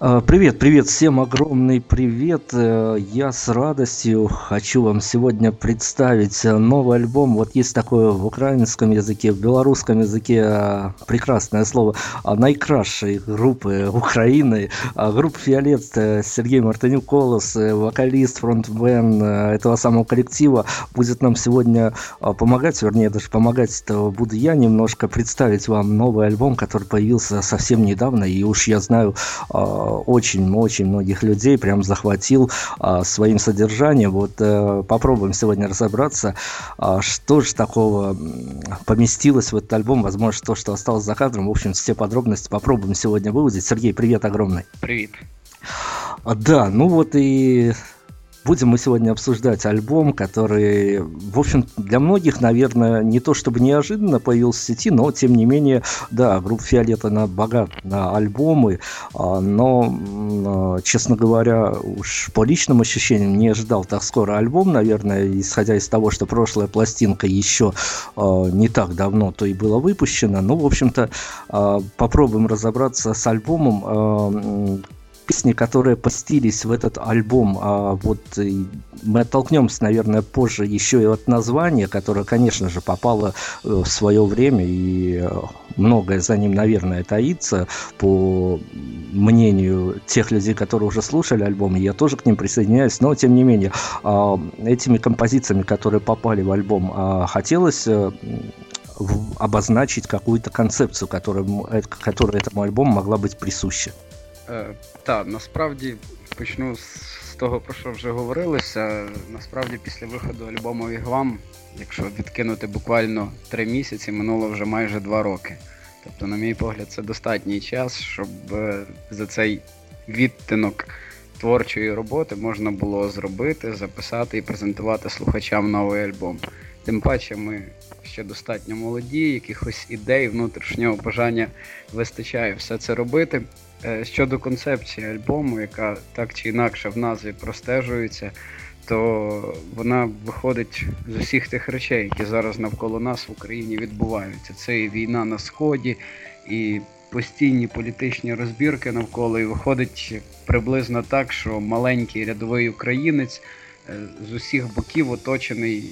А, привет, привет, всем огромный привет. Э, я с радостью хочу вам сегодня представить э, новый альбом. Вот есть такое в украинском языке, в белорусском языке э, прекрасное слово найкрашей группы Украины. Группа «Фиолет» Сергей Мартынюк, Колос, вокалист, фронтмен этого самого коллектива будет нам сегодня помогать, вернее, даже помогать буду я немножко представить вам новый альбом, который появился совсем недавно, и уж я знаю, очень-очень многих людей прям захватил а, своим содержанием. Вот а, попробуем сегодня разобраться, а, что же такого поместилось в этот альбом, возможно, то, что осталось за кадром. В общем, все подробности попробуем сегодня выудить. Сергей, привет огромный. Привет. Да, ну вот и Будем мы сегодня обсуждать альбом, который, в общем, для многих, наверное, не то чтобы неожиданно появился в сети, но, тем не менее, да, группа «Фиолет», она богата на альбомы, а, но, а, честно говоря, уж по личным ощущениям не ожидал так скоро альбом, наверное, исходя из того, что прошлая пластинка еще а, не так давно то и была выпущена. Ну, в общем-то, попробуем разобраться с альбомом, песни, которые постились в этот альбом. А вот мы оттолкнемся, наверное, позже еще и от названия, которое, конечно же, попало э, в свое время, и э, многое за ним, наверное, таится, по мнению тех людей, которые уже слушали альбом, я тоже к ним присоединяюсь, но, тем не менее, а, этими композициями, которые попали в альбом, а, хотелось э, обозначить какую-то концепцию, которая, которая этому альбому могла быть присуща. Е, Так, насправді почну з того, про що вже говорилося. Насправді, після виходу альбому Вігвам, якщо відкинути буквально три місяці, минуло вже майже два роки. Тобто, на мій погляд, це достатній час, щоб е, за цей відтинок творчої роботи можна було зробити, записати і презентувати слухачам новий альбом. Тим паче ми ще достатньо молоді, якихось ідей, внутрішнього бажання вистачає все це робити. Е, щодо концепції альбому, яка так чи інакше в назві простежується, то вона виходить з усіх тих речей, які зараз навколо нас в Україні відбуваються. Це і війна на Сході, і постійні політичні розбірки навколо, і виходить приблизно так, що маленький рядовий українець е, з усіх боків оточений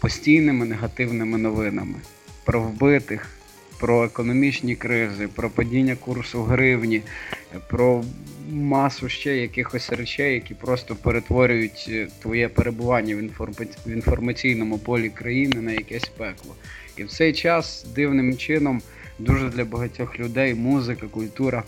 постійними негативними новинами про вбитих про економічні кризи, про падіння курсу гривні, про масу ще якихось речей, які просто перетворюють е, твоє перебування в інформаційному полі країни на якесь пекло. І в цей час дивним чином дуже для багатьох людей музика, культура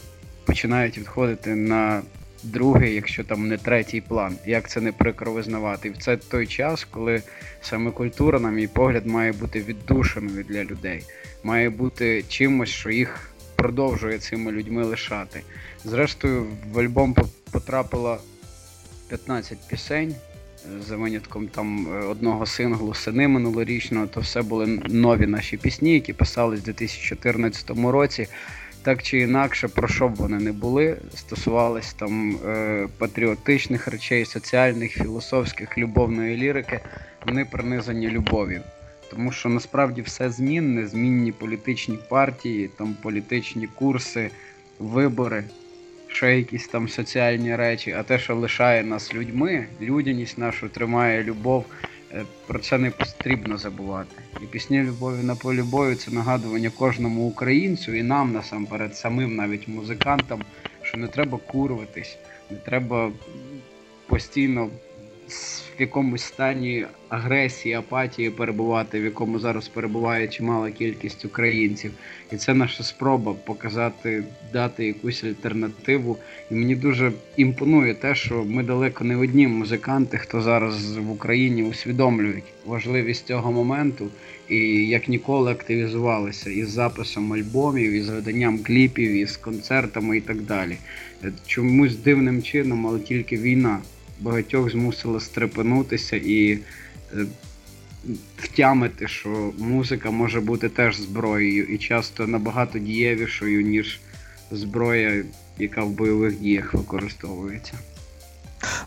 починають відходити на другий, якщо там не третій план. Як це не прикро визнавати? І це той час, коли саме культура, на мій погляд, має бути віддушеною для людей, має бути чимось, що їх продовжує цими людьми лишати. Зрештою, в альбом потрапило 15 пісень. За винятком там е, одного синглу сини минулорічного, то все були нові наші пісні, які писались у 2014 році так чи інакше, про що б вони не були, стосувались там е, патріотичних речей, соціальних, філософських, любовної лірики, вони пронизані любов'ю. Тому що насправді все змінне, змінні політичні партії, там політичні курси, вибори, ще якісь там соціальні речі, а те, що лишає нас людьми, людяність нашу тримає любов. Е, про це не потрібно забувати. І пісні любові на полі бою це нагадування кожному українцю і нам насамперед, самим навіть музикантам, що не треба курватись, не треба постійно в якомусь стані агресії, апатії перебувати, в якому зараз перебуває чимала кількість українців. І це наша спроба показати, дати якусь альтернативу. І мені дуже імпонує те, що ми далеко не одні музиканти, хто зараз в Україні усвідомлюють важливість цього моменту і як ніколи активізувалися із записом альбомів, із виданням кліпів, із концертами і так далі. Чомусь дивним чином, але тільки війна багатьох змусила стрепенутися і е, втямити, що музика може бути теж зброєю і часто набагато дієвішою, ніж зброя, яка в бойових діях використовується.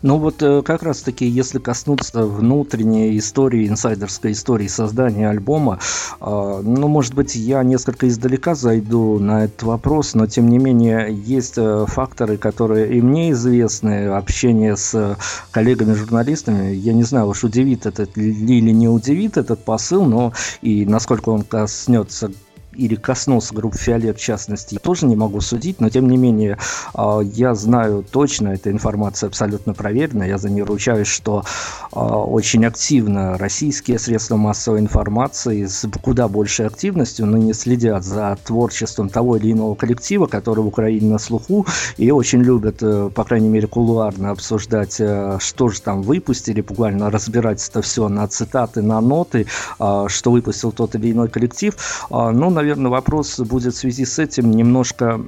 Ну вот э, как раз-таки, если коснуться внутренней истории, инсайдерской истории создания альбома, а, ну, может быть, я несколько издалека зайду на этот вопрос, но тем не менее есть э, факторы, которые и мне известны, общение с коллегами-журналистами, я не знаю, уж удивит этот или не удивит этот посыл, но и насколько он коснется или коснулся группы «Фиолет» в частности, тоже не могу судить, но тем не менее а, я знаю точно, эта информация абсолютно проверена, я за нее ручаюсь, что а, очень активно российские средства массовой информации с куда большей активностью ныне следят за творчеством того или иного коллектива, который в Украине на слуху, и очень любят, э, по крайней мере, кулуарно обсуждать, э, что же там выпустили, буквально разбирать это все на цитаты, на ноты, а, что выпустил тот или иной коллектив. Ну, наверное, наверное, вопрос будет в связи с этим немножко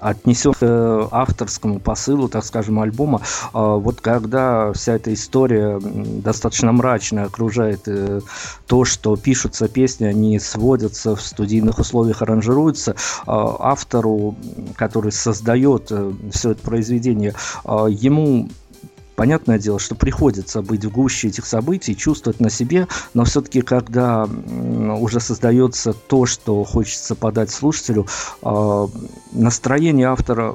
отнесен к авторскому посылу, так скажем, альбома. А вот когда вся эта история достаточно мрачная окружает э, то, что пишутся песни, они сводятся в студийных условиях, аранжируются, а автору, который создает э, все это произведение, а ему Понятное дело, что приходится быть в гуще этих событий, чувствовать на себе, но все-таки, когда уже создается то, что хочется подать слушателю, а, настроение автора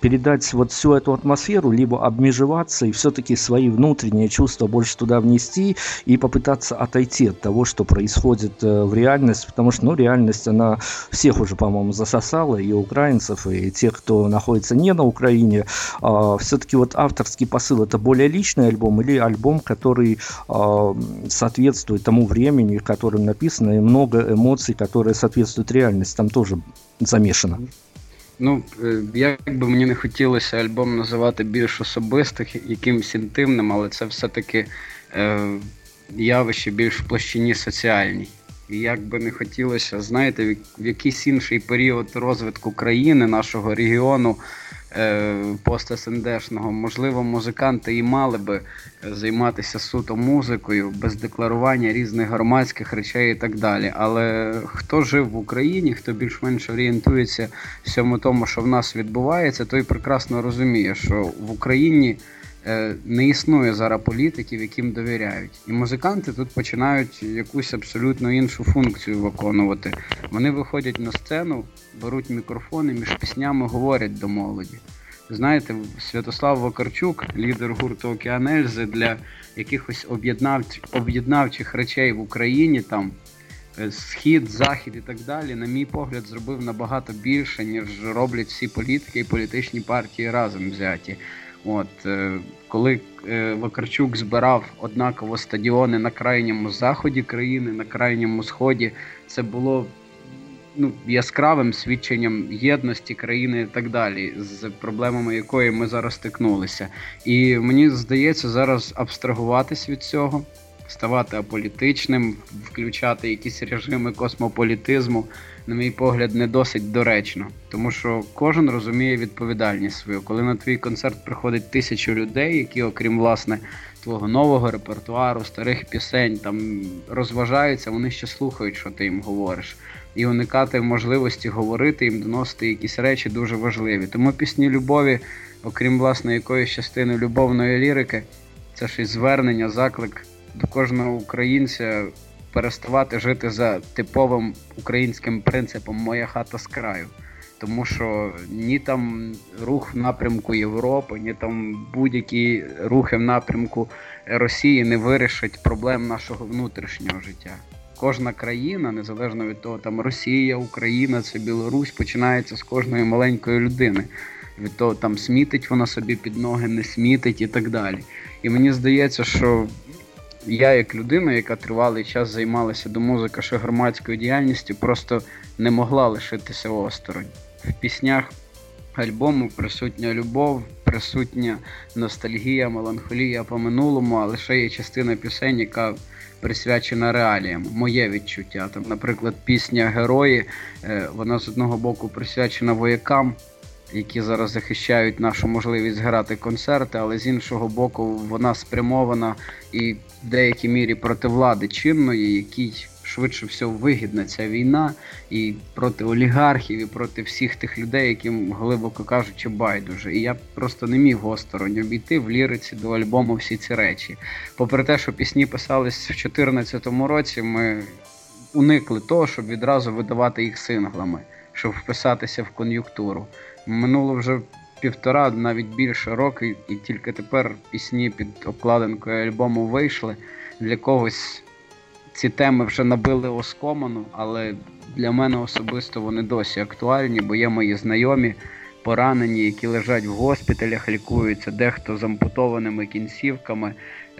передать вот всю эту атмосферу, либо обмежеваться и все-таки свои внутренние чувства больше туда внести и попытаться отойти от того, что происходит э, в реальности, потому что, ну, реальность, она всех уже, по-моему, засосала, и украинцев, и тех, кто находится не на Украине. А, все-таки вот авторский посыл – это более личный альбом или альбом, который а, соответствует тому времени, в котором написано, и много эмоций, которые соответствуют реальности, там тоже замешано. Ну, е, як би мені не хотілося альбом називати більш особистих, якимось інтимним, але це все-таки е, явище більш в площині соціальній. І як би не хотілося, знаєте, в якийсь інший період розвитку країни, нашого регіону, пост СНДшного, можливо, музиканти і мали би займатися суто музикою без декларування різних громадських речей і так далі. Але хто жив в Україні, хто більш-менш орієнтується всьому тому, що в нас відбувається, той прекрасно розуміє, що в Україні. Е, не існує зараз політиків, яким довіряють. І музиканти тут починають якусь абсолютно іншу функцію виконувати. Вони виходять на сцену, беруть мікрофони, між піснями говорять до молоді. Знаєте, Святослав Вакарчук, лідер гурту Океанельзи, для якихось об'єднавчих об'єднавчих речей в Україні, там е, схід, захід і так далі, на мій погляд, зробив набагато більше, ніж роблять всі політики і політичні партії разом взяті. От е, коли е, Вакарчук збирав однаково стадіони на крайньому заході країни, на крайньому сході, це було ну, яскравим свідченням єдності країни і так далі, з проблемами якої ми зараз стикнулися. І мені здається, зараз абстрагуватись від цього, ставати аполітичним, включати якісь режими космополітизму на мій погляд, не досить доречно, тому що кожен розуміє відповідальність свою. Коли на твій концерт приходить тисячу людей, які, окрім власне твого нового репертуару, старих пісень, там розважаються, вони ще слухають, що ти їм говориш. І уникати можливості говорити їм, доносити якісь речі дуже важливі. Тому пісні любові, окрім власне якоїсь частини любовної лірики, це ж і звернення, заклик до кожного українця переставати жити за типовим українським принципом Моя хата з краю. Тому що ні там рух в напрямку Європи, ні там будь-які рухи в напрямку Росії не вирішать проблем нашого внутрішнього життя. Кожна країна, незалежно від того, там Росія, Україна, це Білорусь, починається з кожної маленької людини. Від того там смітить вона собі під ноги, не смітить і так далі. І мені здається, що я, як людина, яка тривалий час займалася до музики ще громадською діяльністю, просто не могла лишитися осторонь. В піснях альбому присутня любов, присутня ностальгія, меланхолія по минулому, а лише є частина пісень, яка присвячена реаліям, моє відчуття. Там, Наприклад, пісня Герої, е, вона з одного боку присвячена воякам які зараз захищають нашу можливість грати концерти, але з іншого боку, вона спрямована і в деякій мірі проти влади чинної, якій швидше всього вигідна ця війна і проти олігархів, і проти всіх тих людей, яким глибоко кажучи, байдуже. І я просто не міг осторонь обійти в ліриці до альбому всі ці речі. Попри те, що пісні писались в 2014 році, ми уникли того, щоб відразу видавати їх синглами, щоб вписатися в кон'юнктуру. Минуло вже півтора, навіть більше роки, і тільки тепер пісні під обкладинкою альбому вийшли. Для когось ці теми вже набили оскоману, але для мене особисто вони досі актуальні, бо є мої знайомі, поранені, які лежать в госпіталях, лікуються, дехто з ампутованими кінцівками.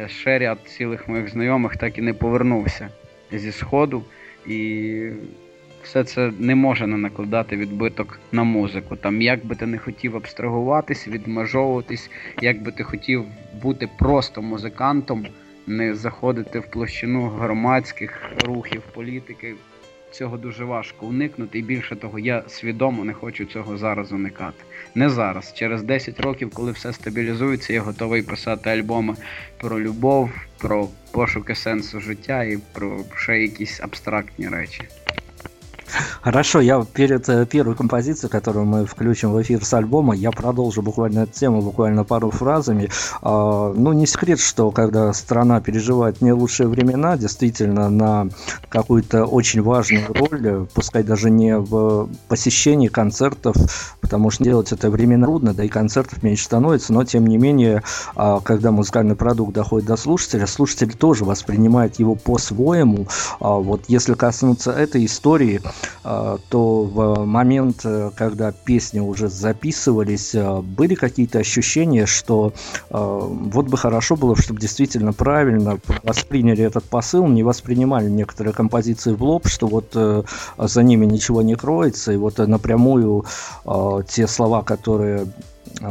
Ще ряд цілих моїх знайомих так і не повернувся зі сходу. І все це не може не накладати відбиток на музику. Там, як би ти не хотів абстрагуватись, відмежовуватись, як би ти хотів бути просто музикантом, не заходити в площину громадських рухів, політики. Цього дуже важко уникнути, і більше того, я свідомо не хочу цього зараз уникати. Не зараз. Через 10 років, коли все стабілізується, я готовий писати альбоми про любов, про пошуки сенсу життя і про ще якісь абстрактні речі. Хорошо, я перед э, первой композицией, которую мы включим в эфир с альбома, я продолжу буквально эту тему, буквально пару фразами. А, ну, не секрет, что когда страна переживает не лучшие времена, действительно на какую-то очень важную роль, пускай даже не в посещении концертов, потому что делать это временно трудно, да и концертов меньше становится, но тем не менее, а, когда музыкальный продукт доходит до слушателя, слушатель тоже воспринимает его по-своему. А, вот если коснуться этой истории, то в момент, э, когда песни уже записывались, э, были какие-то ощущения, что э, вот бы хорошо было, чтобы действительно правильно восприняли этот посыл, не воспринимали некоторые композиции в лоб, что вот за ними ничего не кроется, и вот напрямую те слова, которые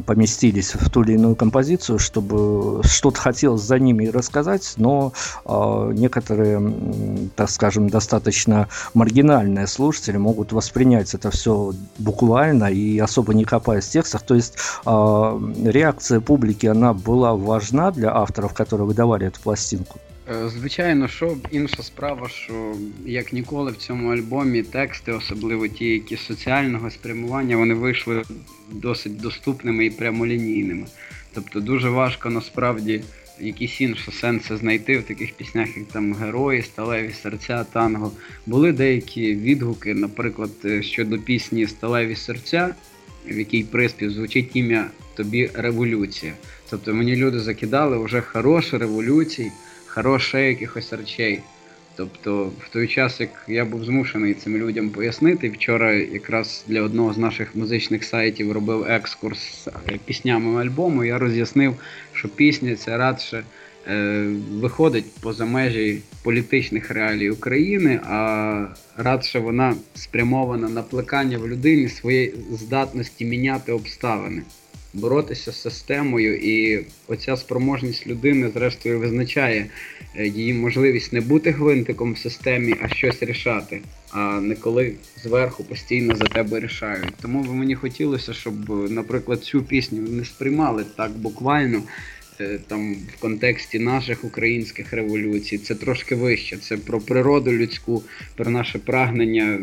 поместились в ту или иную композицию, чтобы что-то хотелось за ними рассказать, но э, некоторые, так скажем, достаточно маргинальные слушатели могут воспринять это все буквально и особо не копаясь в текстах. То есть э, реакция публики, она была важна для авторов, которые выдавали эту пластинку? Е, звичайно, що інша справа, що як ніколи в цьому альбомі тексти, особливо ті, які соціального спрямування, вони вийшли досить доступними і прямолінійними. Тобто дуже важко насправді якісь інші сенси знайти в таких піснях, як там Герої, Сталеві серця, танго. Були деякі відгуки, наприклад, е, щодо пісні Сталеві серця, в якій приспів звучить ім'я Тобі революція. Тобто мені люди закидали вже хороші революції хороше якихось речей. Тобто, в той час, як я був змушений цим людям пояснити, вчора якраз для одного з наших музичних сайтів робив екскурс з е, піснями альбому, я роз'яснив, що пісня це радше е, виходить поза межі політичних реалій України, а радше вона спрямована на плекання в людині своєї здатності міняти обставини боротися з системою, і оця спроможність людини, зрештою, визначає е, її можливість не бути гвинтиком в системі, а щось рішати, а не коли зверху постійно за тебе рішають. Тому би мені хотілося, щоб, наприклад, цю пісню не сприймали так буквально. Е, там в контексті наших українських революцій це трошки вище. Це про природу людську, про наше прагнення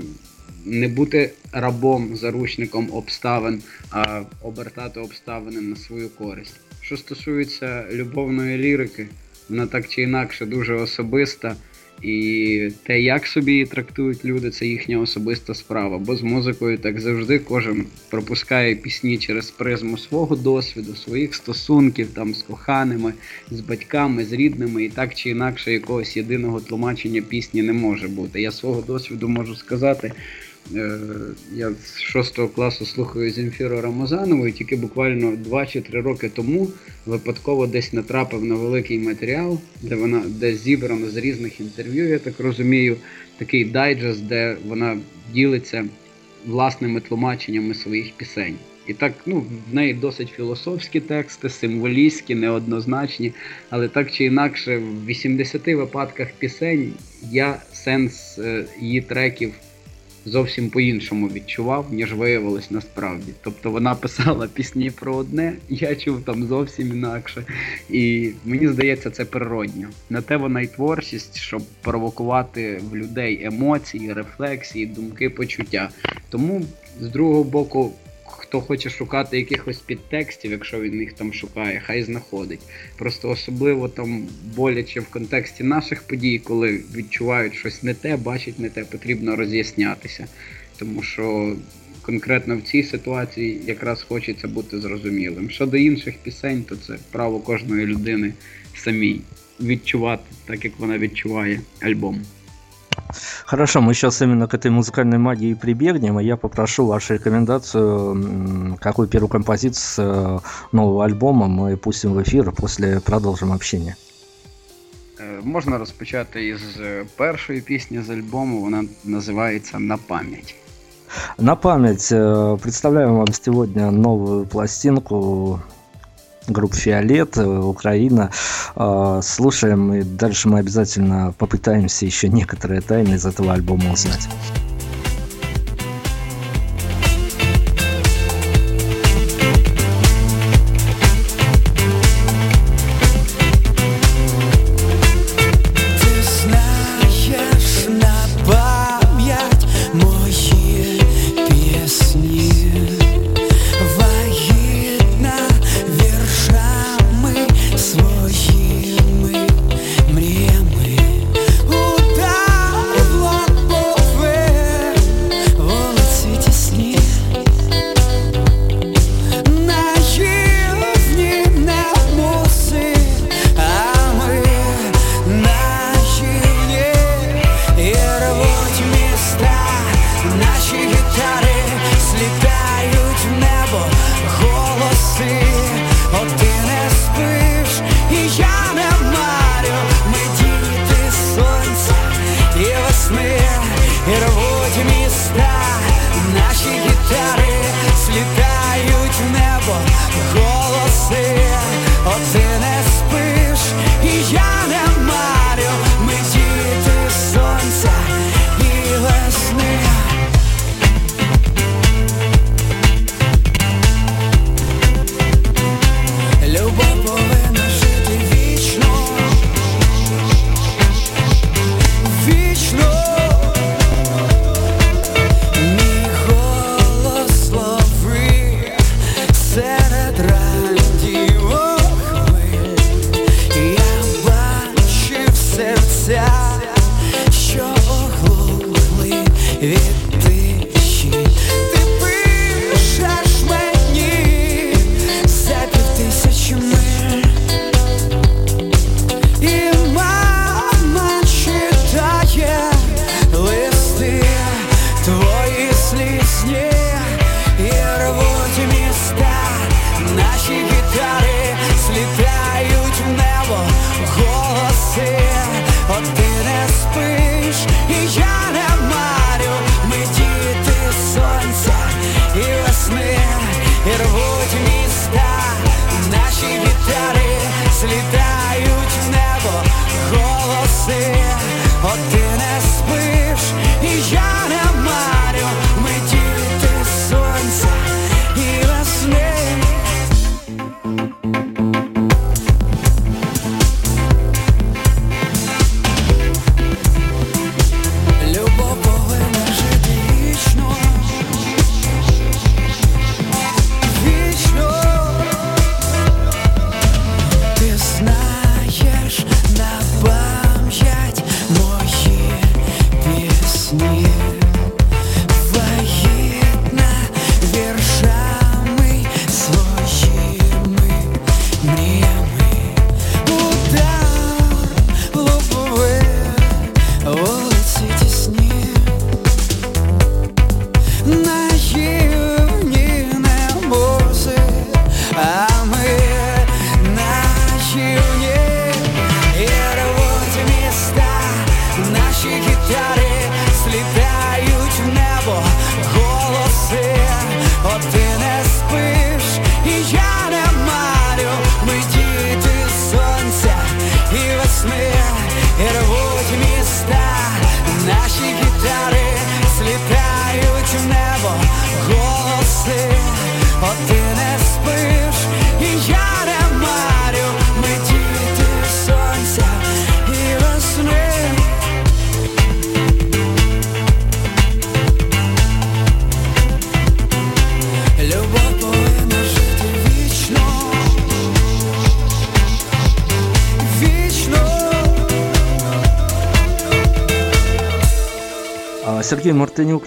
не бути рабом, заручником обставин, а обертати обставини на свою користь. Що стосується любовної лірики, вона так чи інакше дуже особиста. І те, як собі її трактують люди, це їхня особиста справа. Бо з музикою так завжди кожен пропускає пісні через призму свого досвіду, своїх стосунків там з коханими, з батьками, з рідними, і так чи інакше якогось єдиного тлумачення пісні не може бути. Я свого досвіду можу сказати, я з 6 класу слухаю Земфіру Рамазанову і тільки буквально 2 чи 3 роки тому випадково десь натрапив на великий матеріал, де вона де зібрано з різних інтерв'ю, я так розумію, такий дайджест, де вона ділиться власними тлумаченнями своїх пісень. І так, ну, в неї досить філософські тексти, символістські, неоднозначні, але так чи інакше, в 80 випадках пісень я сенс е, її треків зовсім по-іншому відчував, ніж виявилось насправді. Тобто вона писала пісні про одне, я чув там зовсім інакше. І мені здається, це природньо. На те вона й творчість, щоб провокувати в людей емоції, рефлексії, думки, почуття. Тому з другого боку хто хоче шукати якихось підтекстів, якщо він їх там шукає, хай знаходить. Просто особливо там боляче в контексті наших подій, коли відчувають щось не те, бачать не те, потрібно роз'яснятися. Тому що конкретно в цій ситуації якраз хочеться бути зрозумілим. Щодо інших пісень, то це право кожної людини самій відчувати так, як вона відчуває альбом. Хорошо, мы сейчас именно к этой музыкальной магии прибегнем, и я попрошу вашу рекомендацию, какую первую композицию нового альбома мы пустим в эфир, после продолжим общение. Можна розпочати із першої пісні з альбому, вона називається На пам'ять. На память представляем вам сегодня новую пластинку группа «Фиолет», Украина. А, слушаем, и дальше мы обязательно попытаемся еще некоторые тайны из этого альбома узнать.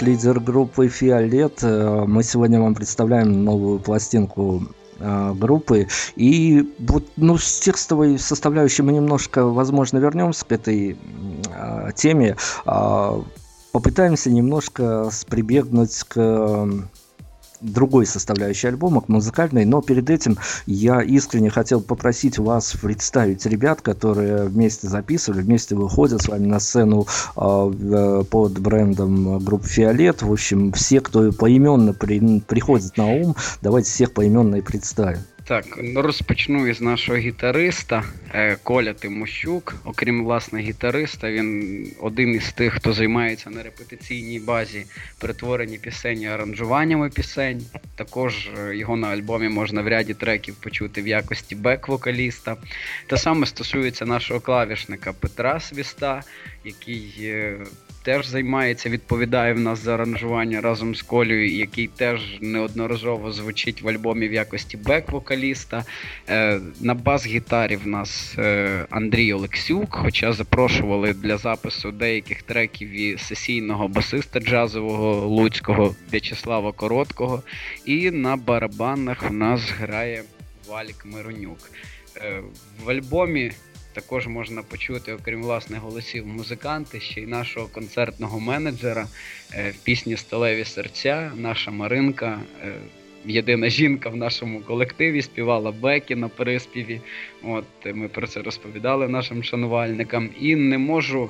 Лидер группы «Фиолет». Э, мы сегодня вам представляем новую пластинку э, группы. И вот, ну, с текстовой составляющей мы немножко, возможно, вернемся к этой э, теме. Э, попытаемся немножко прибегнуть к другой составляющей альбома, к музыкальной, но перед этим я искренне хотел попросить вас представить ребят, которые вместе записывали, вместе выходят с вами на сцену э, под брендом группы Фиолет. В общем, все, кто поименно при, приходит на ум, давайте всех поименно и представим. Так, ну, розпочну із нашого гітариста е, Коля Тимощук. Окрім власне гітариста, він один із тих, хто займається на репетиційній базі перетворенні пісень і аранжуваннями пісень. Також е, його на альбомі можна в ряді треків почути в якості бек-вокаліста. Те саме стосується нашого клавішника Петра Свіста, який е, теж займається, відповідає в нас за аранжування разом з Колею, який теж неодноразово звучить в альбомі в якості бек-вокаліста. Е, на бас-гітарі в нас е, Андрій Олексюк, хоча запрошували для запису деяких треків і сесійного басиста джазового Луцького В'ячеслава Короткого. І на барабанах в нас грає Валік Миронюк. Е, в альбомі також можна почути, окрім власних голосів музиканти, ще й нашого концертного менеджера е, в пісні Сталеві серця, наша Маринка. Е, єдина жінка в нашому колективі співала Бекі на приспіві. От Ми про це розповідали нашим шанувальникам. І не можу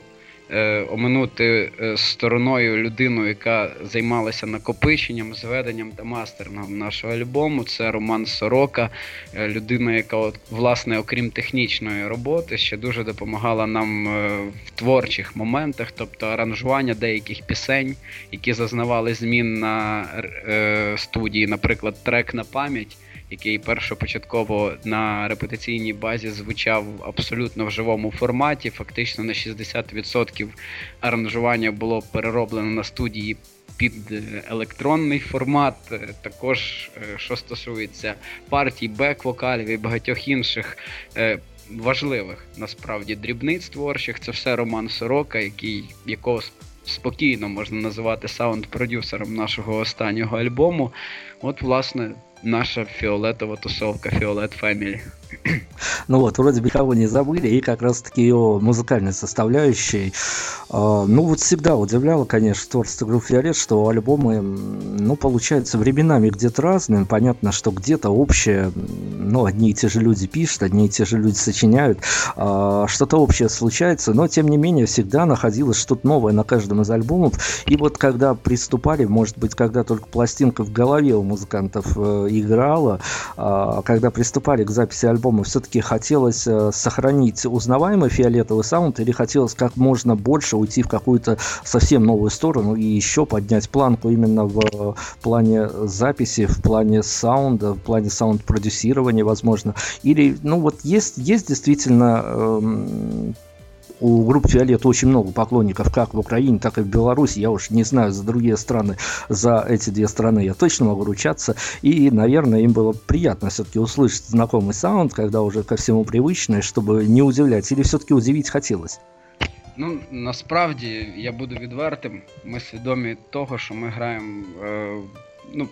Е, оминути е, стороною людину, яка займалася накопиченням, зведенням та мастером нашого альбому. Це Роман Сорока, е, людина, яка, от, власне, окрім технічної роботи, ще дуже допомагала нам в творчих моментах, тобто аранжування деяких пісень, які зазнавали змін на студії, наприклад, трек на пам'ять який першопочатково на репетиційній базі звучав абсолютно в живому форматі. Фактично на 60% аранжування було перероблено на студії. Під електронний формат, також е, що стосується партій, бек-вокалів і багатьох інших е, важливих насправді дрібниць творчих, це все Роман Сорока, який якого спокійно можна називати саунд-продюсером нашого останнього альбому. От, власне, наша фиолетовая тусовка Фиолет Family. Ну вот, вроде бы никого не забыли, и как раз-таки ее музыкальной составляющей. А, ну вот всегда удивляло, конечно, творчество группы Фиолет, что альбомы, ну, получаются временами где-то разные. Понятно, что где-то общее, ну, одни и те же люди пишут, одни и те же люди сочиняют, а, что-то общее случается, но, тем не менее, всегда находилось что-то новое на каждом из альбомов. И вот когда приступали, может быть, когда только пластинка в голове у музыкантов э, играла, а, когда приступали к записи альбома, альбома все-таки хотелось э, сохранить узнаваемый фиолетовый саунд или хотелось как можно больше уйти в какую-то совсем новую сторону и еще поднять планку именно в э, плане записи, в плане саунда, в плане саунд-продюсирования, возможно. Или, ну вот есть, есть действительно эм, у группы «Фиолет» очень много поклонников как в Украине, так и в Беларуси. Я уж не знаю за другие страны, за эти две страны я точно могу ручаться. И, наверное, им было приятно все-таки услышать знакомый саунд, когда уже ко всему привычное, чтобы не удивлять. Или все-таки удивить хотелось? Ну, насправді я буду відвертим. Ми свідомі того, що ми граємо е, ну,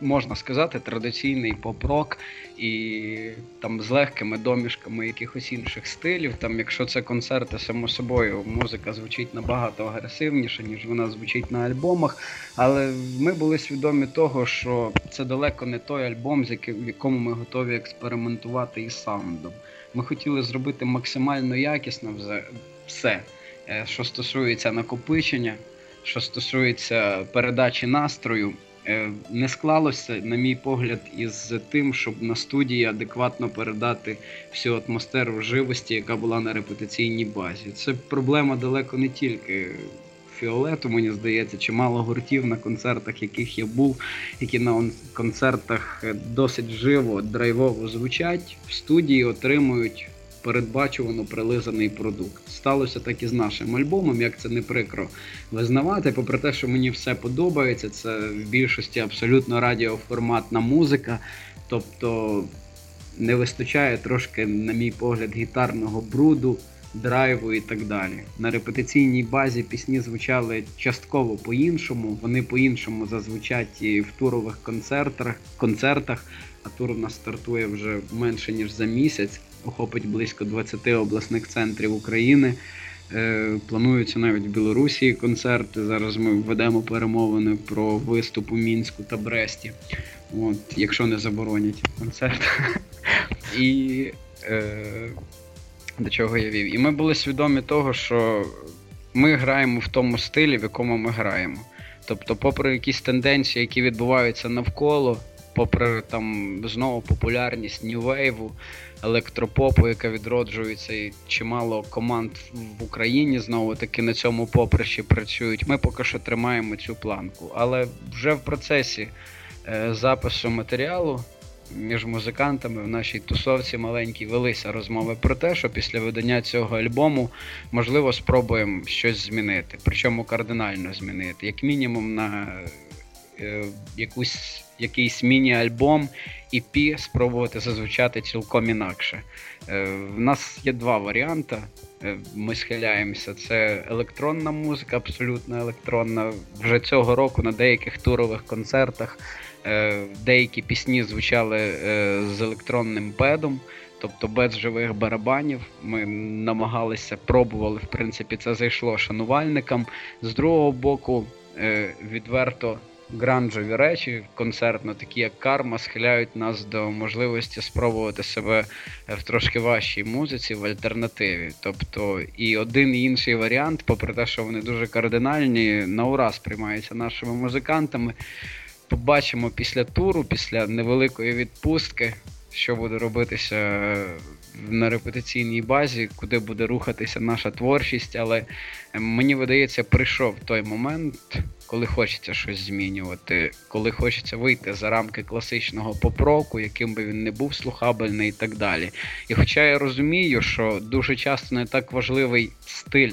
можна сказати, традиційний поп-рок і там з легкими домішками якихось інших стилів. Там, Якщо це концерти, само собою, музика звучить набагато агресивніше, ніж вона звучить на альбомах. Але ми були свідомі того, що це далеко не той альбом, з яким, в якому ми готові експериментувати із саундом. Ми хотіли зробити максимально якісно все, е, що стосується накопичення, що стосується передачі настрою. Е, не склалося, на мій погляд, із тим, щоб на студії адекватно передати всю атмосферу живості, яка була на репетиційній базі. Це проблема далеко не тільки фіолету, мені здається, чимало гуртів на концертах, яких я був, які на концертах досить живо, драйвово звучать, в студії отримують передбачувано прилизаний продукт. Сталося так і з нашим альбомом, як це не прикро визнавати. Попри те, що мені все подобається, це в більшості абсолютно радіоформатна музика. Тобто не вистачає трошки, на мій погляд, гітарного бруду, драйву і так далі. На репетиційній базі пісні звучали частково по-іншому. Вони по-іншому зазвучать і в турових концертах, концертах. А тур у нас стартує вже менше ніж за місяць охопить близько 20 обласних центрів України. Е, плануються навіть в Білорусі концерти. Зараз ми ведемо перемовини про виступ у Мінську та Бресті. От, Якщо не заборонять концерт. І е, до чого я вів? І ми були свідомі того, що ми граємо в тому стилі, в якому ми граємо. Тобто, попри якісь тенденції, які відбуваються навколо, попри там знову популярність нью-вейву, електропопу, яка відроджується, і чимало команд в Україні знову таки на цьому поприщі працюють. Ми поки що тримаємо цю планку. Але вже в процесі е, запису матеріалу. Між музикантами в нашій тусовці маленькій велися розмови про те, що після видання цього альбому можливо спробуємо щось змінити, причому кардинально змінити, як мінімум на е, якусь якийсь міні-альбом EP спробувати зазвучати цілком інакше. Е, в нас є два варіанти. Е, ми схиляємося. Це електронна музика, абсолютно електронна. Вже цього року на деяких турових концертах е, деякі пісні звучали з електронним педом. Тобто без живих барабанів ми намагалися, пробували, в принципі, це зайшло шанувальникам. З другого боку, відверто гранжові речі, концертно, такі як карма, схиляють нас до можливості спробувати себе в трошки важчій музиці в альтернативі. Тобто і один і інший варіант, попри те, що вони дуже кардинальні, на ура сприймаються нашими музикантами. Побачимо після туру, після невеликої відпустки, що буде робитися на репетиційній базі, куди буде рухатися наша творчість, але мені видається, прийшов той момент, коли хочеться щось змінювати, коли хочеться вийти за рамки класичного поп-року, яким би він не був слухабельний і так далі. І хоча я розумію, що дуже часто не так важливий стиль,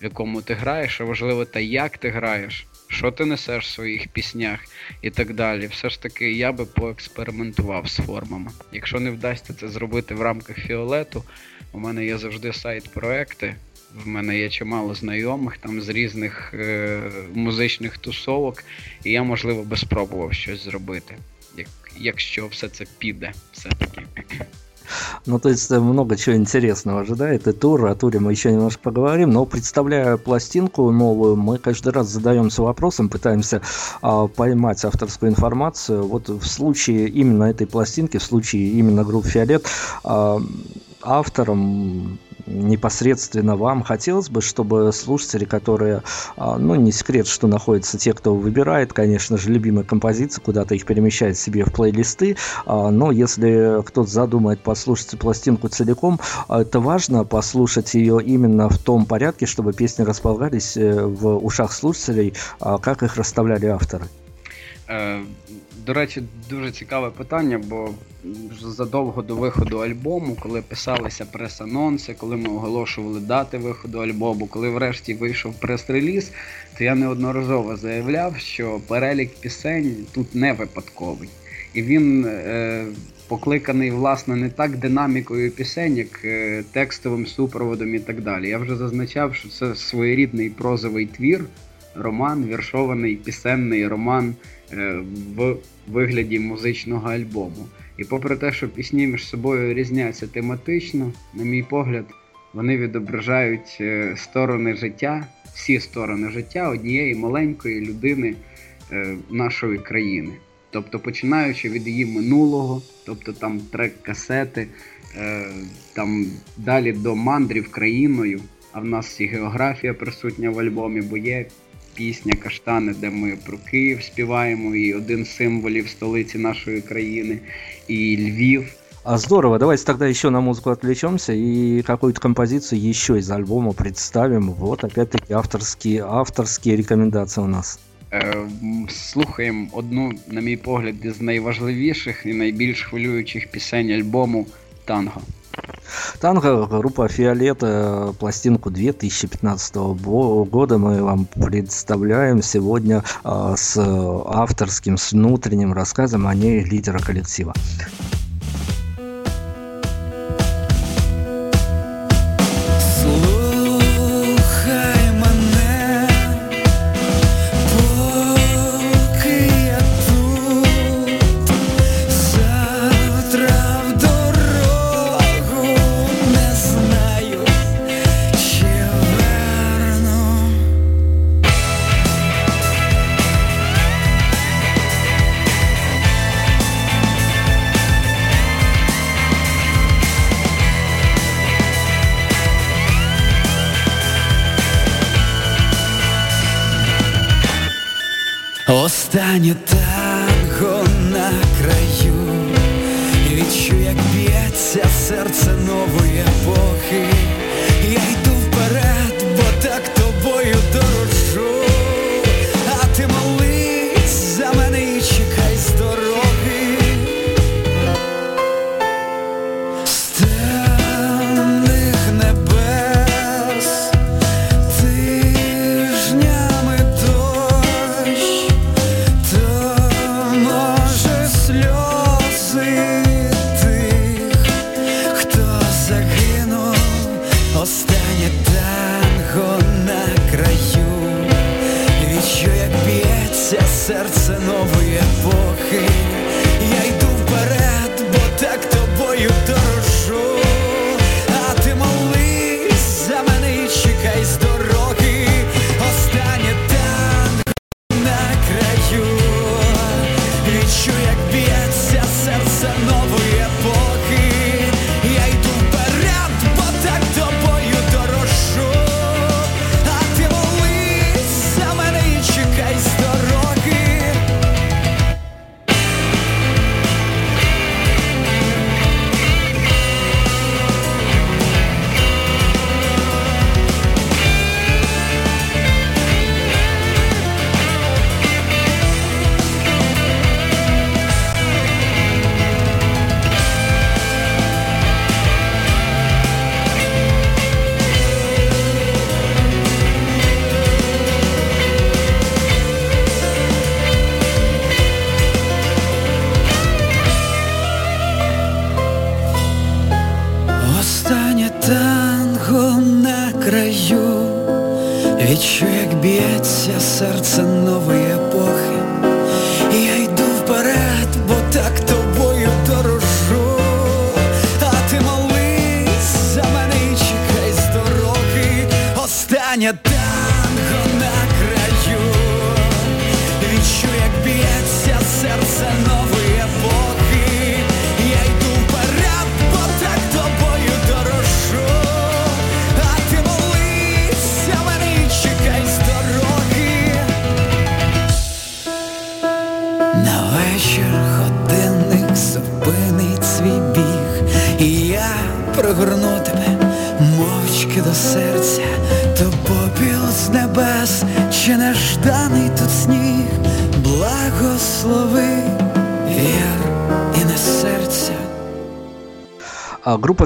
в якому ти граєш, а важливо те, як ти граєш. Що ти несеш в своїх піснях і так далі. Все ж таки, я би поекспериментував з формами. Якщо не вдасться це зробити в рамках фіолету, у мене є завжди сайт-проекти, в мене є чимало знайомих там з різних е, музичних тусовок, і я, можливо, би спробував щось зробити, як, якщо все це піде, все-таки. Ну, то есть много чего интересного ожидает и тур. О туре мы еще немножко поговорим. Но представляя пластинку новую, мы каждый раз задаемся вопросом, пытаемся а, поймать авторскую информацию. Вот в случае именно этой пластинки, в случае именно группы «Фиолет», а, автором непосредственно вам хотелось бы, чтобы слушатели, которые, а, ну, не секрет, что находятся те, кто выбирает, конечно же, любимые композиции, куда-то их перемещает себе в плейлисты, а, но если кто-то задумает послушать пластинку целиком, а, это важно послушать ее именно в том порядке, чтобы песни располагались э, в ушах слушателей, как их расставляли авторы. До речі, дуже цікаве питання, бо задовго до виходу альбому, коли писалися прес-анонси, коли ми оголошували дати виходу альбому, коли врешті вийшов прес-реліз, то я неодноразово заявляв, що перелік пісень тут не випадковий. І він е, покликаний, власне, не так динамікою пісень, як е, текстовим супроводом і так далі. Я вже зазначав, що це своєрідний прозовий твір, роман, віршований пісенний роман. Е, в вигляді музичного альбому. І попри те, що пісні між собою різняться тематично, на мій погляд, вони відображають е, сторони життя, всі сторони життя однієї маленької людини е, нашої країни. Тобто починаючи від її минулого, тобто там трек-касети, там далі до мандрів країною, а в нас і географія присутня в альбомі, бо є пісня Каштани, де ми про Київ співаємо, і один з символів столиці нашої країни, і Львів. А здорово, давайте тогда еще на музыку отвлечемся и какую-то композицию еще из альбома представим. Вот опять-таки авторские, авторские рекомендации у нас. Е, слухаємо одну, на мій погляд, із найважливіших і найбільш хвилюючих пісень альбому Танго. Танго, группа Фиолета, пластинку 2015 года мы вам представляем сегодня с авторским, с внутренним рассказом о ней лидера коллектива.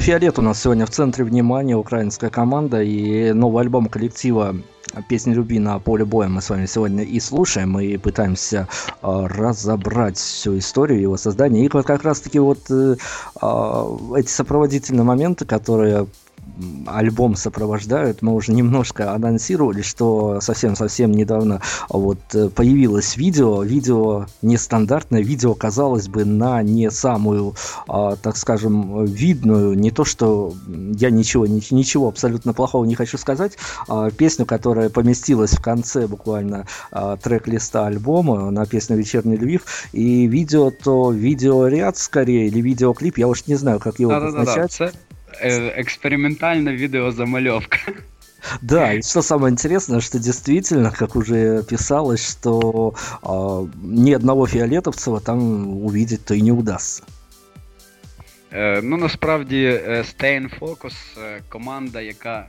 А группа Фиолет у нас сегодня в центре внимания, украинская команда и новый альбом коллектива «Песни любви на поле боя» мы с вами сегодня и слушаем, и пытаемся а, разобрать всю историю его создания. И вот как раз-таки вот э, а, эти сопроводительные моменты, которые альбом сопровождают. Мы уже немножко анонсировали, что совсем-совсем недавно вот э, появилось видео. Видео нестандартное, видео, казалось бы, на не самую, а, так скажем, видную, не то, что я ничего, ни- ничего абсолютно плохого не хочу сказать, а, песню, которая поместилась в конце буквально а, трек-листа альбома на песню «Вечерний Львив». И видео то видеоряд скорее, или видеоклип, я уж не знаю, как его Да-да-да, обозначать. це е, експериментальна відеозамальовка. Да, и что самое интересное, что действительно, как уже писалось, что а, ни одного фиолетовцева там увидеть-то и не удастся. Е, ну насправді е, Stay in Focus команда, яка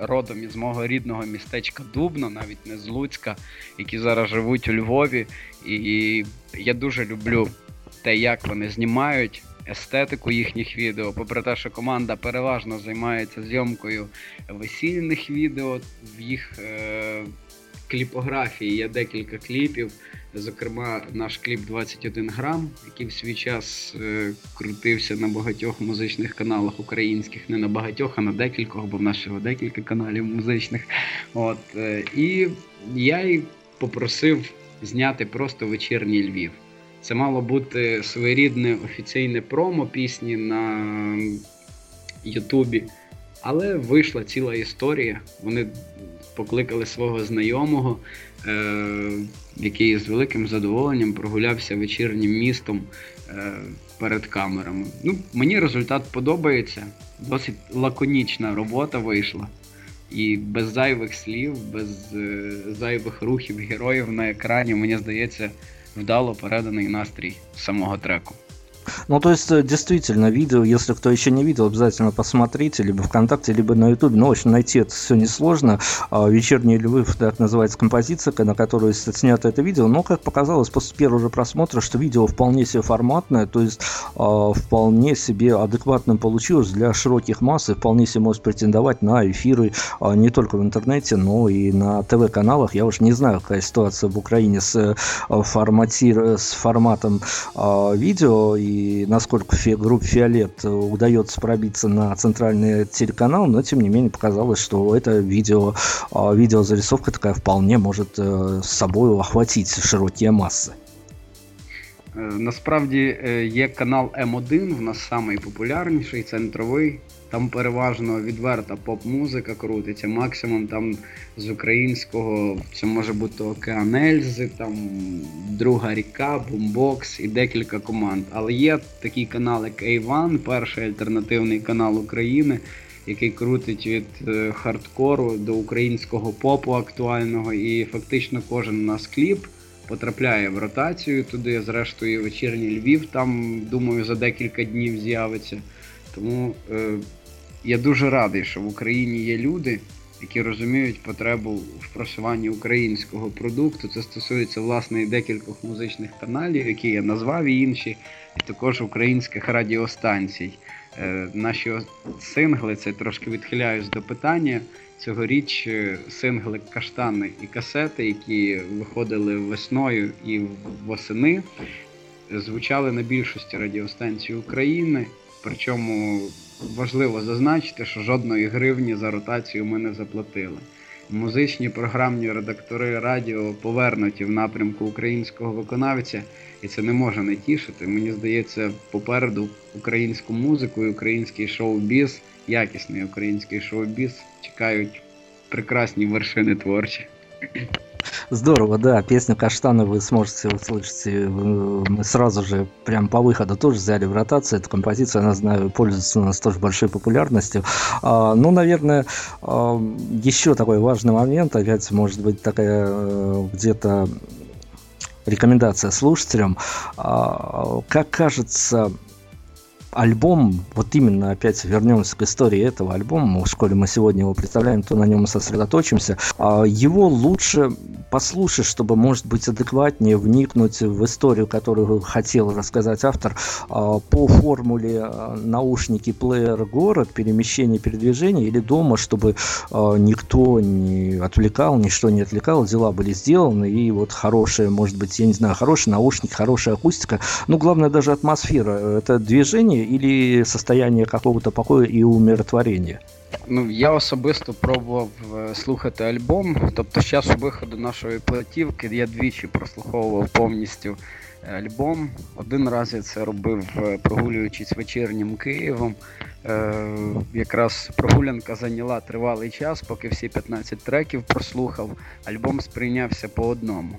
родом із мого рідного містечка Дубно, навіть не з Луцька, які зараз живуть у Львові. І я дуже люблю те, як вони знімають естетику їхніх відео. Попри те, що команда переважно займається зйомкою весільних відео, в їх е- кліпографії є декілька кліпів. Зокрема, наш кліп 21 грам, який в свій час е, крутився на багатьох музичних каналах українських, не на багатьох, а на декількох, бо в нас всього декілька каналів музичних. От, е, І я й попросив зняти просто вечірній Львів. Це мало бути своєрідне офіційне промо пісні на Ютубі. Але вийшла ціла історія. Вони покликали свого знайомого, е- який з великим задоволенням прогулявся вечірнім містом е- перед камерами. Ну, Мені результат подобається. Досить лаконічна робота вийшла. І без зайвих слів, без е- зайвих рухів героїв на екрані, мені здається, вдало переданий настрій самого треку. Ну, то есть, э, действительно, видео, если кто еще не видел, обязательно посмотрите, либо ВКонтакте, либо на Ютубе. Ну, в общем, найти это все несложно. А, «Вечерние львы» так называется композиция, на которую снято это видео. Но, как показалось после первого же просмотра, что видео вполне себе форматное, то есть а, вполне себе адекватным получилось для широких масс и вполне себе может претендовать на эфиры а, не только в интернете, но и на ТВ-каналах. Я уж не знаю, какая ситуация в Украине с, формати... с форматом видео и насколько фи, группе «Фиолет» удается пробиться на центральный телеканал, но тем не менее показалось, что это видео, а, видеозарисовка такая вполне может э, с собой охватить широкие массы. Насправді є канал М1, в нас найпопулярніший, центровий. Там переважно відверта поп-музика крутиться. Максимум там з українського це може бути Океан Ельзи, там Друга ріка, Бумбокс і декілька команд. Але є такий канал, як A1, перший альтернативний канал України, який крутить від е, хардкору до українського попу актуального. І фактично кожен у нас кліп. Потрапляє в ротацію туди, зрештою, вечірній Львів там, думаю, за декілька днів з'явиться. Тому е, я дуже радий, що в Україні є люди, які розуміють потребу в просуванні українського продукту. Це стосується власне і декількох музичних каналів, які я назвав і інші, і також українських радіостанцій. Е, наші сингли, це трошки відхиляюсь до питання. Цьогоріч е, сингли каштани і касети, які виходили весною і восени, звучали на більшості радіостанцій України. Причому важливо зазначити, що жодної гривні за ротацію ми не заплатили. Музичні програмні редактори радіо повернуті в напрямку українського виконавця, і це не може не тішити. Мені здається, попереду українську музику і український шоу-біз, якісний український шоу-біз чекають прекрасні вершини творчі. Здорово, да, песню Каштана вы сможете услышать. Мы сразу же, прям по выходу тоже взяли в ротацию. Эта композиция, она, знаю, пользуется у нас тоже большой популярностью. А, ну, наверное, а, еще такой важный момент, опять, может быть, такая э, где-то рекомендация слушателям. А, как кажется, альбом, вот именно опять вернемся к истории этого альбома, в школе мы сегодня его представляем, то на нем сосредоточимся, а, его лучше послушать, чтобы, может быть, адекватнее вникнуть в историю, которую хотел рассказать автор, а, по формуле а, наушники, плеер, город, перемещение, передвижение или дома, чтобы никто не отвлекал, ничто не отвлекал, дела были сделаны, и вот хорошая, может быть, я не знаю, хороший наушник, хорошая акустика, ну, главное даже атмосфера, это движение или состояние какого-то покоя і умиротворення? Ну, я особисто пробував е, слухати альбом. Тобто, з часу виходу нашої платівки я двічі прослуховував повністю е, альбом. Один раз я це робив, е, прогулюючись вечірнім Києвом. Е, Якраз прогулянка зайняла тривалий час, поки всі 15 треків прослухав. Альбом сприйнявся по одному.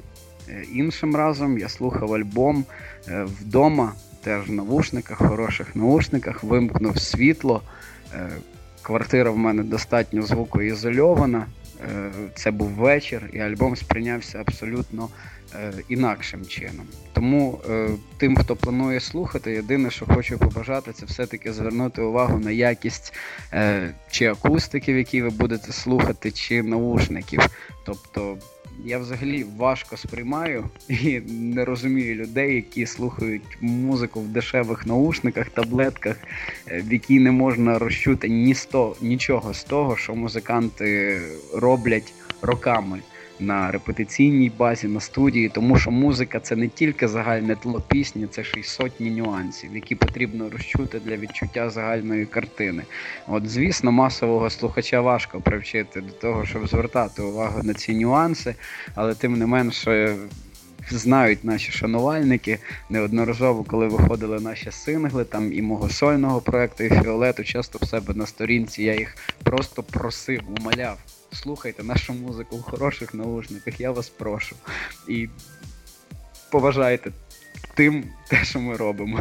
Іншим разом я слухав альбом вдома теж в навушниках, хороших наушниках, вимкнув світло. Е, квартира в мене достатньо звукоізольована. Е, це був вечір, і альбом сприйнявся абсолютно е, інакшим чином. Тому тим, хто планує слухати, єдине, що хочу побажати, це все-таки звернути увагу на якість чи акустиків, які ви будете слухати, чи наушників. Тобто я взагалі важко сприймаю і не розумію людей, які слухають музику в дешевих наушниках, таблетках, е, в якій не можна розчути ні сто, нічого з того, що музиканти роблять роками на репетиційній базі, на студії, тому що музика це не тільки загальне тло пісні, це ще й сотні нюансів, які потрібно розчути для відчуття загальної картини. От, звісно, масового слухача важко привчити до того, щоб звертати увагу на ці нюанси, але тим не менше. Знають наші шанувальники неодноразово, коли виходили наші сингли, там і мого сольного проекту, і Фіолету, часто в себе на сторінці я їх просто просив, умоляв слухайте нашу музику в хороших наушниках, я вас прошу. І поважайте тим, те, що ми робимо.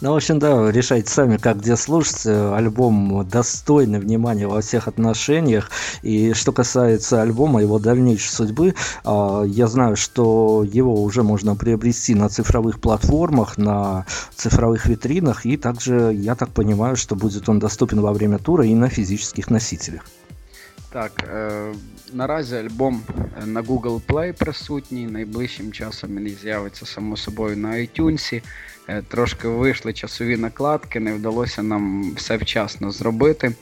Ну, в общем, да, решайте сами, как где слушать. Альбом достойный внимания во всех отношениях. И что касается альбома, его дальнейшей судьбы, а, я знаю, что его уже можно приобрести на цифровых платформах, на цифровых витринах. И также, я так понимаю, что будет он доступен во время тура и на физических носителях. Так, е, наразі альбом на Google Play присутній. Найближчим часом він з'явиться само собою на iTunes. Е, трошки вийшли часові накладки, не вдалося нам все вчасно зробити.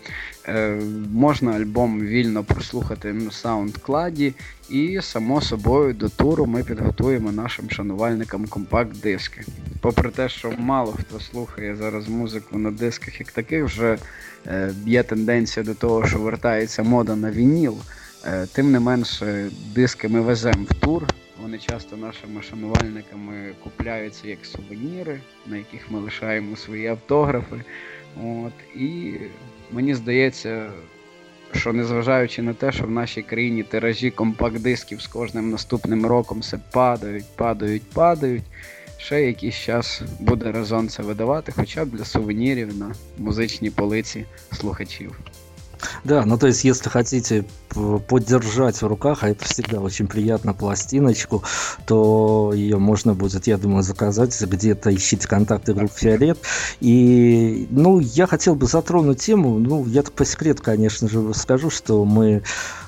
Е, можна альбом вільно прослухати на SoundCloud і, само собою, до туру ми підготуємо нашим шанувальникам компакт-диски. Попри те, що мало хто слухає зараз музику на дисках, як таких, вже е, є тенденція до того, що вертається мода на вініл. Тим не менше, диски ми веземо в тур. Вони часто нашими шанувальниками купляються як сувеніри, на яких ми лишаємо свої автографи. От, І мені здається, що незважаючи на те, що в нашій країні тиражі компакт-дисків з кожним наступним роком все падають, падають, падають. Ще якийсь час буде резон це видавати, хоча б для сувенірів на музичній полиці слухачів. Да, ну то есть, если хотите подержать в руках, а это всегда очень приятно, пластиночку, то ее можно будет, я думаю, заказать где-то, ищите контакты группы «Фиолет». И, ну, я хотел бы затронуть тему, ну, я по секрету, конечно же, скажу, что мы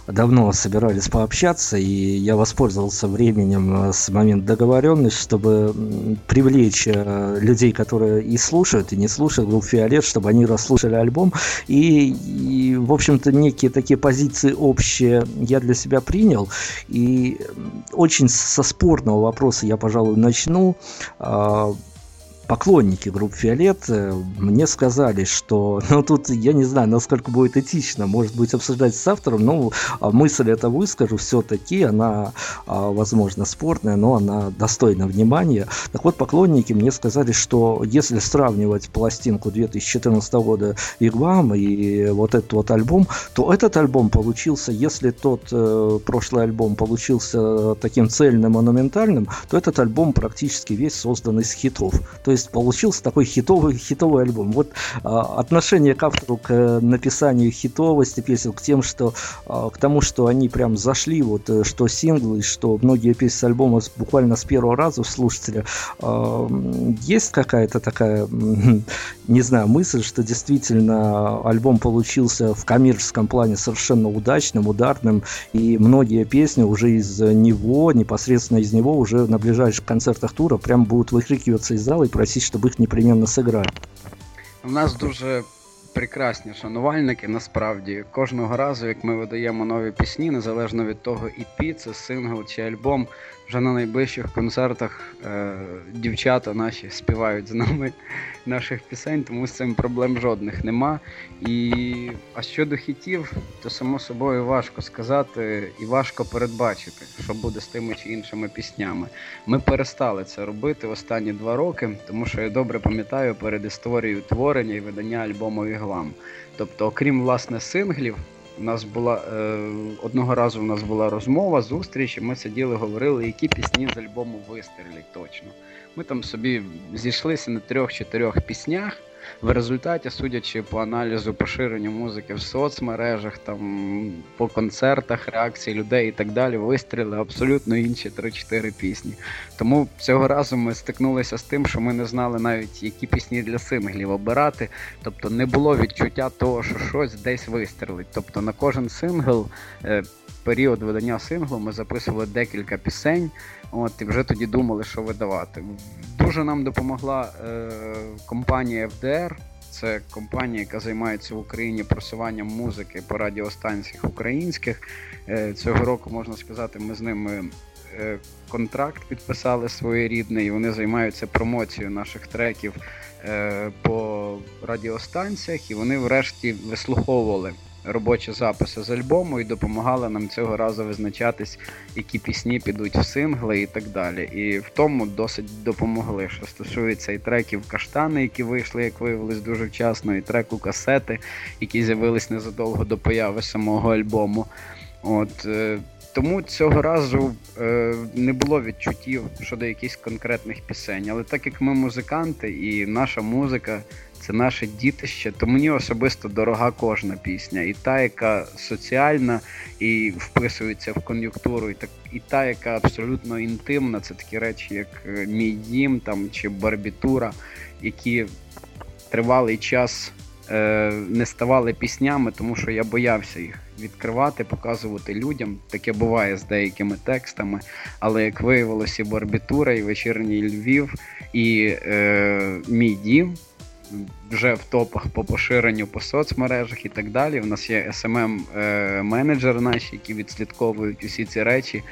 давно собирались пообщаться, и я воспользовался временем э, с момента договоренности, чтобы привлечь э, людей, которые и слушают, и не слушают группу «Фиолет», чтобы они расслушали альбом. И, и в общем-то, некие такие позиции общие я для себя принял. И очень со спорного вопроса я, пожалуй, начну а, поклонники группы «Фиолет» э, мне сказали, что, ну тут я не знаю, насколько будет этично, может быть, обсуждать с автором, но а, мысль это выскажу, все-таки она, а, возможно, спортная, но она достойна внимания. Так вот, поклонники мне сказали, что если сравнивать пластинку 2014 года «Вигвам» и вот этот вот альбом, то этот альбом получился, если тот э, прошлый альбом получился таким цельным, монументальным, то этот альбом практически весь создан из хитов. То есть получился такой хитовый, хитовый альбом. Вот а, отношение к автору к э, написанию хитовости песен, к тем, что а, к тому, что они прям зашли, вот э, что синглы, что многие песни с альбома буквально с первого раза у слушателя. А, есть какая-то такая, не знаю, мысль, что действительно альбом получился в коммерческом плане совершенно удачным, ударным, и многие песни уже из него, непосредственно из него уже на ближайших концертах тура прям будут выкрикиваться из зала и просить, щоб їх непременно сыграли. У нас дуже прекрасні шанувальники. Насправді кожного разу, як ми видаємо нові пісні, незалежно від того, і пі, це сингл чи альбом вже на найближчих концертах е, дівчата наші співають з нами наших пісень, тому з цим проблем жодних нема. І а щодо хітів, то само собою важко сказати і важко передбачити, що буде з тими чи іншими піснями. Ми перестали це робити останні два роки, тому що я добре пам'ятаю перед історією творення і видання альбому Віглам. Тобто, окрім власне синглів. У нас була е, одного разу у нас була розмова, зустріч, і ми сиділи, говорили, які пісні з альбому вистрілять точно. Ми там собі зійшлися на трьох-чотирьох піснях. В результаті, судячи по аналізу поширенню музики в соцмережах, там по концертах, реакції людей і так далі, вистріли абсолютно інші 3-4 пісні. Тому цього разу ми стикнулися з тим, що ми не знали навіть, які пісні для синглів обирати. Тобто не було відчуття того, що щось десь вистрілить. Тобто на кожен сингл. Е, період видання синглу ми записували декілька пісень, от і вже тоді думали, що видавати. Дуже нам допомогла е, компанія FDR. Це компанія, яка займається в Україні просуванням музики по радіостанціях українських. Е, цього року можна сказати, ми з ними е, контракт підписали своєрідний. Вони займаються промоцією наших треків е, по радіостанціях, і вони врешті вислуховували робочі записи з альбому і допомагала нам цього разу визначатись, які пісні підуть в сингли і так далі. І в тому досить допомогли. Що стосується і треків каштани, які вийшли, як виявилось, дуже вчасно, і треку касети, які з'явились незадовго до появи самого альбому. От е, тому цього разу е, не було відчуттів щодо якихось конкретних пісень. Але так як ми музиканти, і наша музика це наше дітище, то мені особисто дорога кожна пісня. І та, яка соціальна і вписується в кон'юнктуру, і так і та, яка абсолютно інтимна, це такі речі, як е, мій дім там чи барбітура, які тривалий час е, не ставали піснями, тому що я боявся їх відкривати, показувати людям. Таке буває з деякими текстами. Але як виявилося, і барбітура, і вечірній Львів, і е, мій дім вже в топах по поширенню по соцмережах і так далі. У нас є smm е, менеджери наші, які відслідковують усі ці речі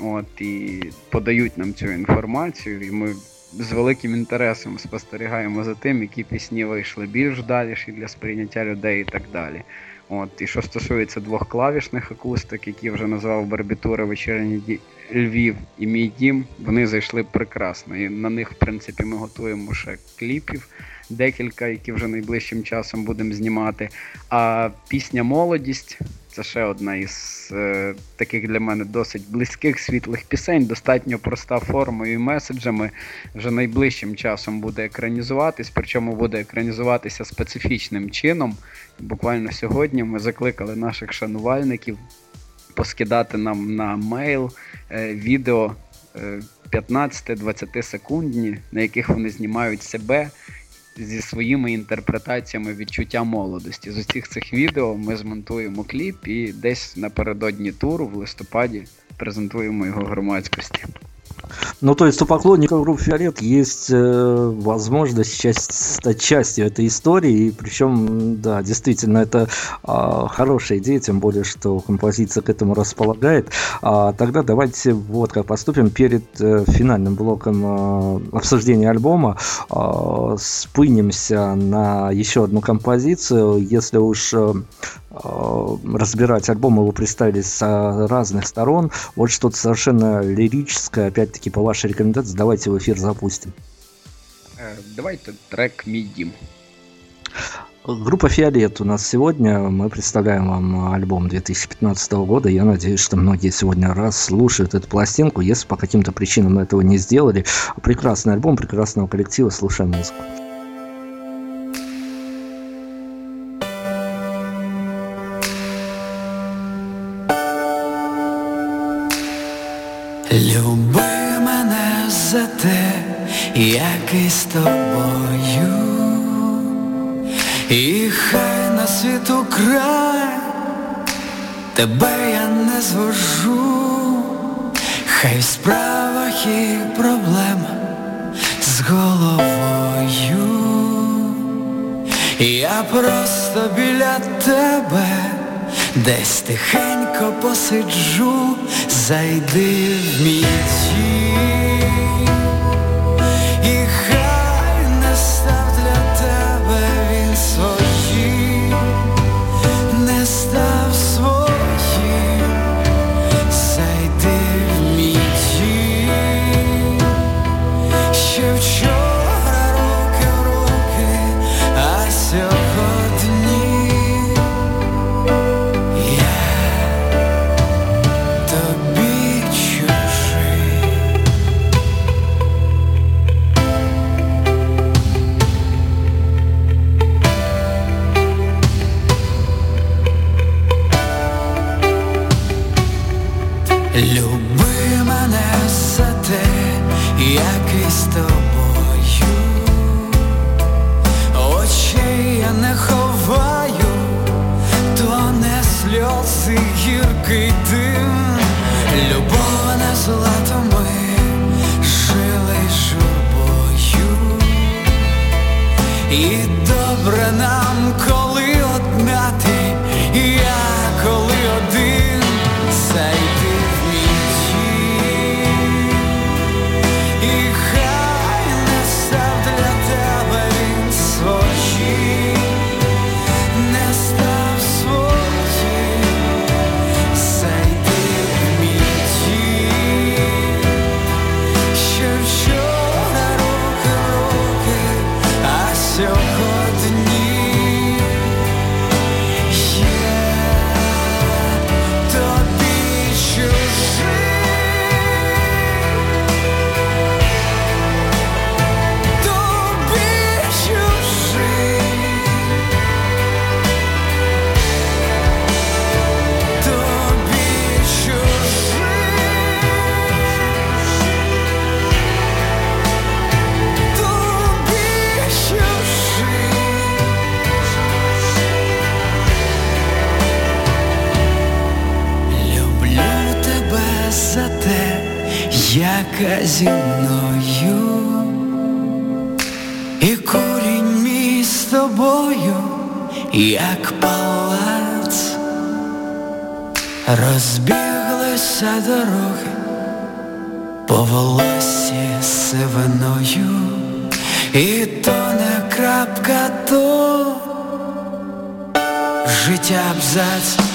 от, і подають нам цю інформацію. І ми з великим інтересом спостерігаємо за тим, які пісні вийшли більш далі для сприйняття людей і так далі. От, І що стосується двох клавішних акустик, які вже назвав Барбітура вечірній Львів і мій дім, вони зайшли прекрасно. І на них, в принципі, ми готуємо ще кліпів декілька, які вже найближчим часом будемо знімати. А пісня Молодість це ще одна із е, таких для мене досить близьких світлих пісень, достатньо проста формою і меседжами. Вже найближчим часом буде екранізуватись, причому буде екранізуватися специфічним чином. Буквально сьогодні ми закликали наших шанувальників поскидати нам на мейл е, відео. 15-20 е, секундні, на яких вони знімають себе зі своїми інтерпретаціями відчуття молодості. З усіх цих відео ми змонтуємо кліп і десь напередодні туру в листопаді презентуємо його громадськості. Ну, то есть у поклонников группы Фиолет есть э, возможность часть, стать частью этой истории, и причем, да, действительно, это э, хорошая идея, тем более, что композиция к этому располагает. А, тогда давайте вот как поступим перед э, финальным блоком э, обсуждения альбома, э, спынемся на еще одну композицию, если уж Э, разбирать альбом, его представили с разных сторон. Вот что-то совершенно лирическое, опять-таки, по вашей рекомендации, давайте в эфир запустим. Э, давайте трек «Мидим». Группа «Фиолет» у нас сегодня. Мы представляем вам альбом 2015 года. Я надеюсь, что многие сегодня раз слушают эту пластинку. Если по каким-то причинам этого не сделали, прекрасный альбом, прекрасного коллектива. Слушаем музыку. Як із тобою, і хай на світу край тебе я не звожу, хай в справах і проблема з головою. Я просто біля тебе. Десь тихенько посиджу, зайди в мій дім. crystal ball река зіною, і курінь мій з тобою, як палац, розбіглися дороги по волосі сивиною, і то не крапка, то життя абзац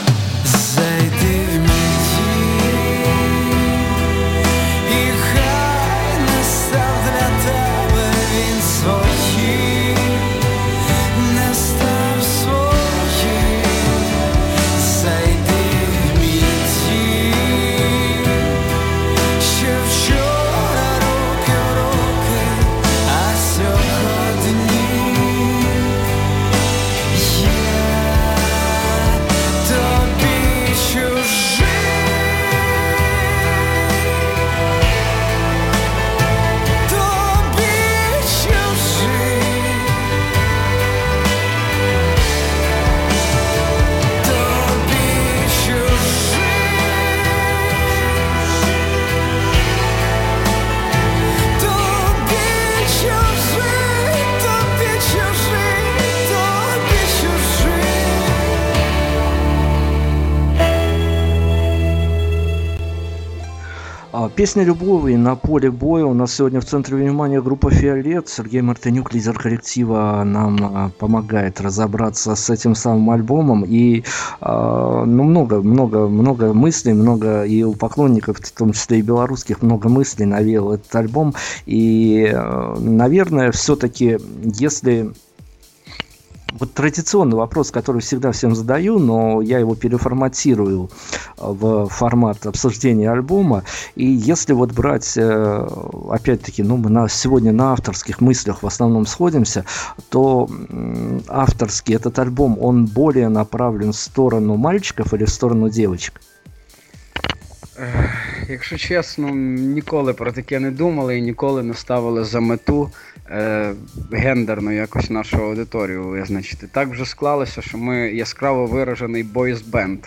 Песня любови на поле боя. У нас сегодня в центре внимания группа «Фиолет». Сергей Мартынюк, лидер коллектива, нам а, помогает разобраться с этим самым альбомом. И а, ну, много, много, много мыслей, много и у поклонников, в том числе и белорусских, много мыслей навел этот альбом. И, а, наверное, все-таки, если вот традиционный вопрос, который всегда всем задаю, но я его переформатирую э, в формат обсуждения альбома. И если вот брать, э, опять-таки, ну, мы на, сегодня на авторских мыслях в основном сходимся, то авторский этот альбом, он более направлен в сторону мальчиков или в сторону девочек? Якщо чесно, ніколи про таке не думали і ніколи не ставили за мету е, гендерно якось нашу аудиторію визначити. Так вже склалося, що ми яскраво виражений бойс-бенд.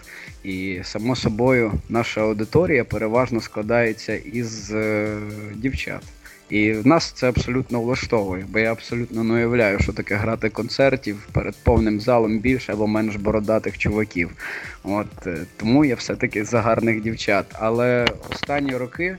І само собою наша аудиторія переважно складається із е, дівчат. І в нас це абсолютно влаштовує, бо я абсолютно не уявляю, що таке грати концертів перед повним залом більше або менш бородатих чуваків. От е, Тому я все-таки за гарних дівчат. Але останні роки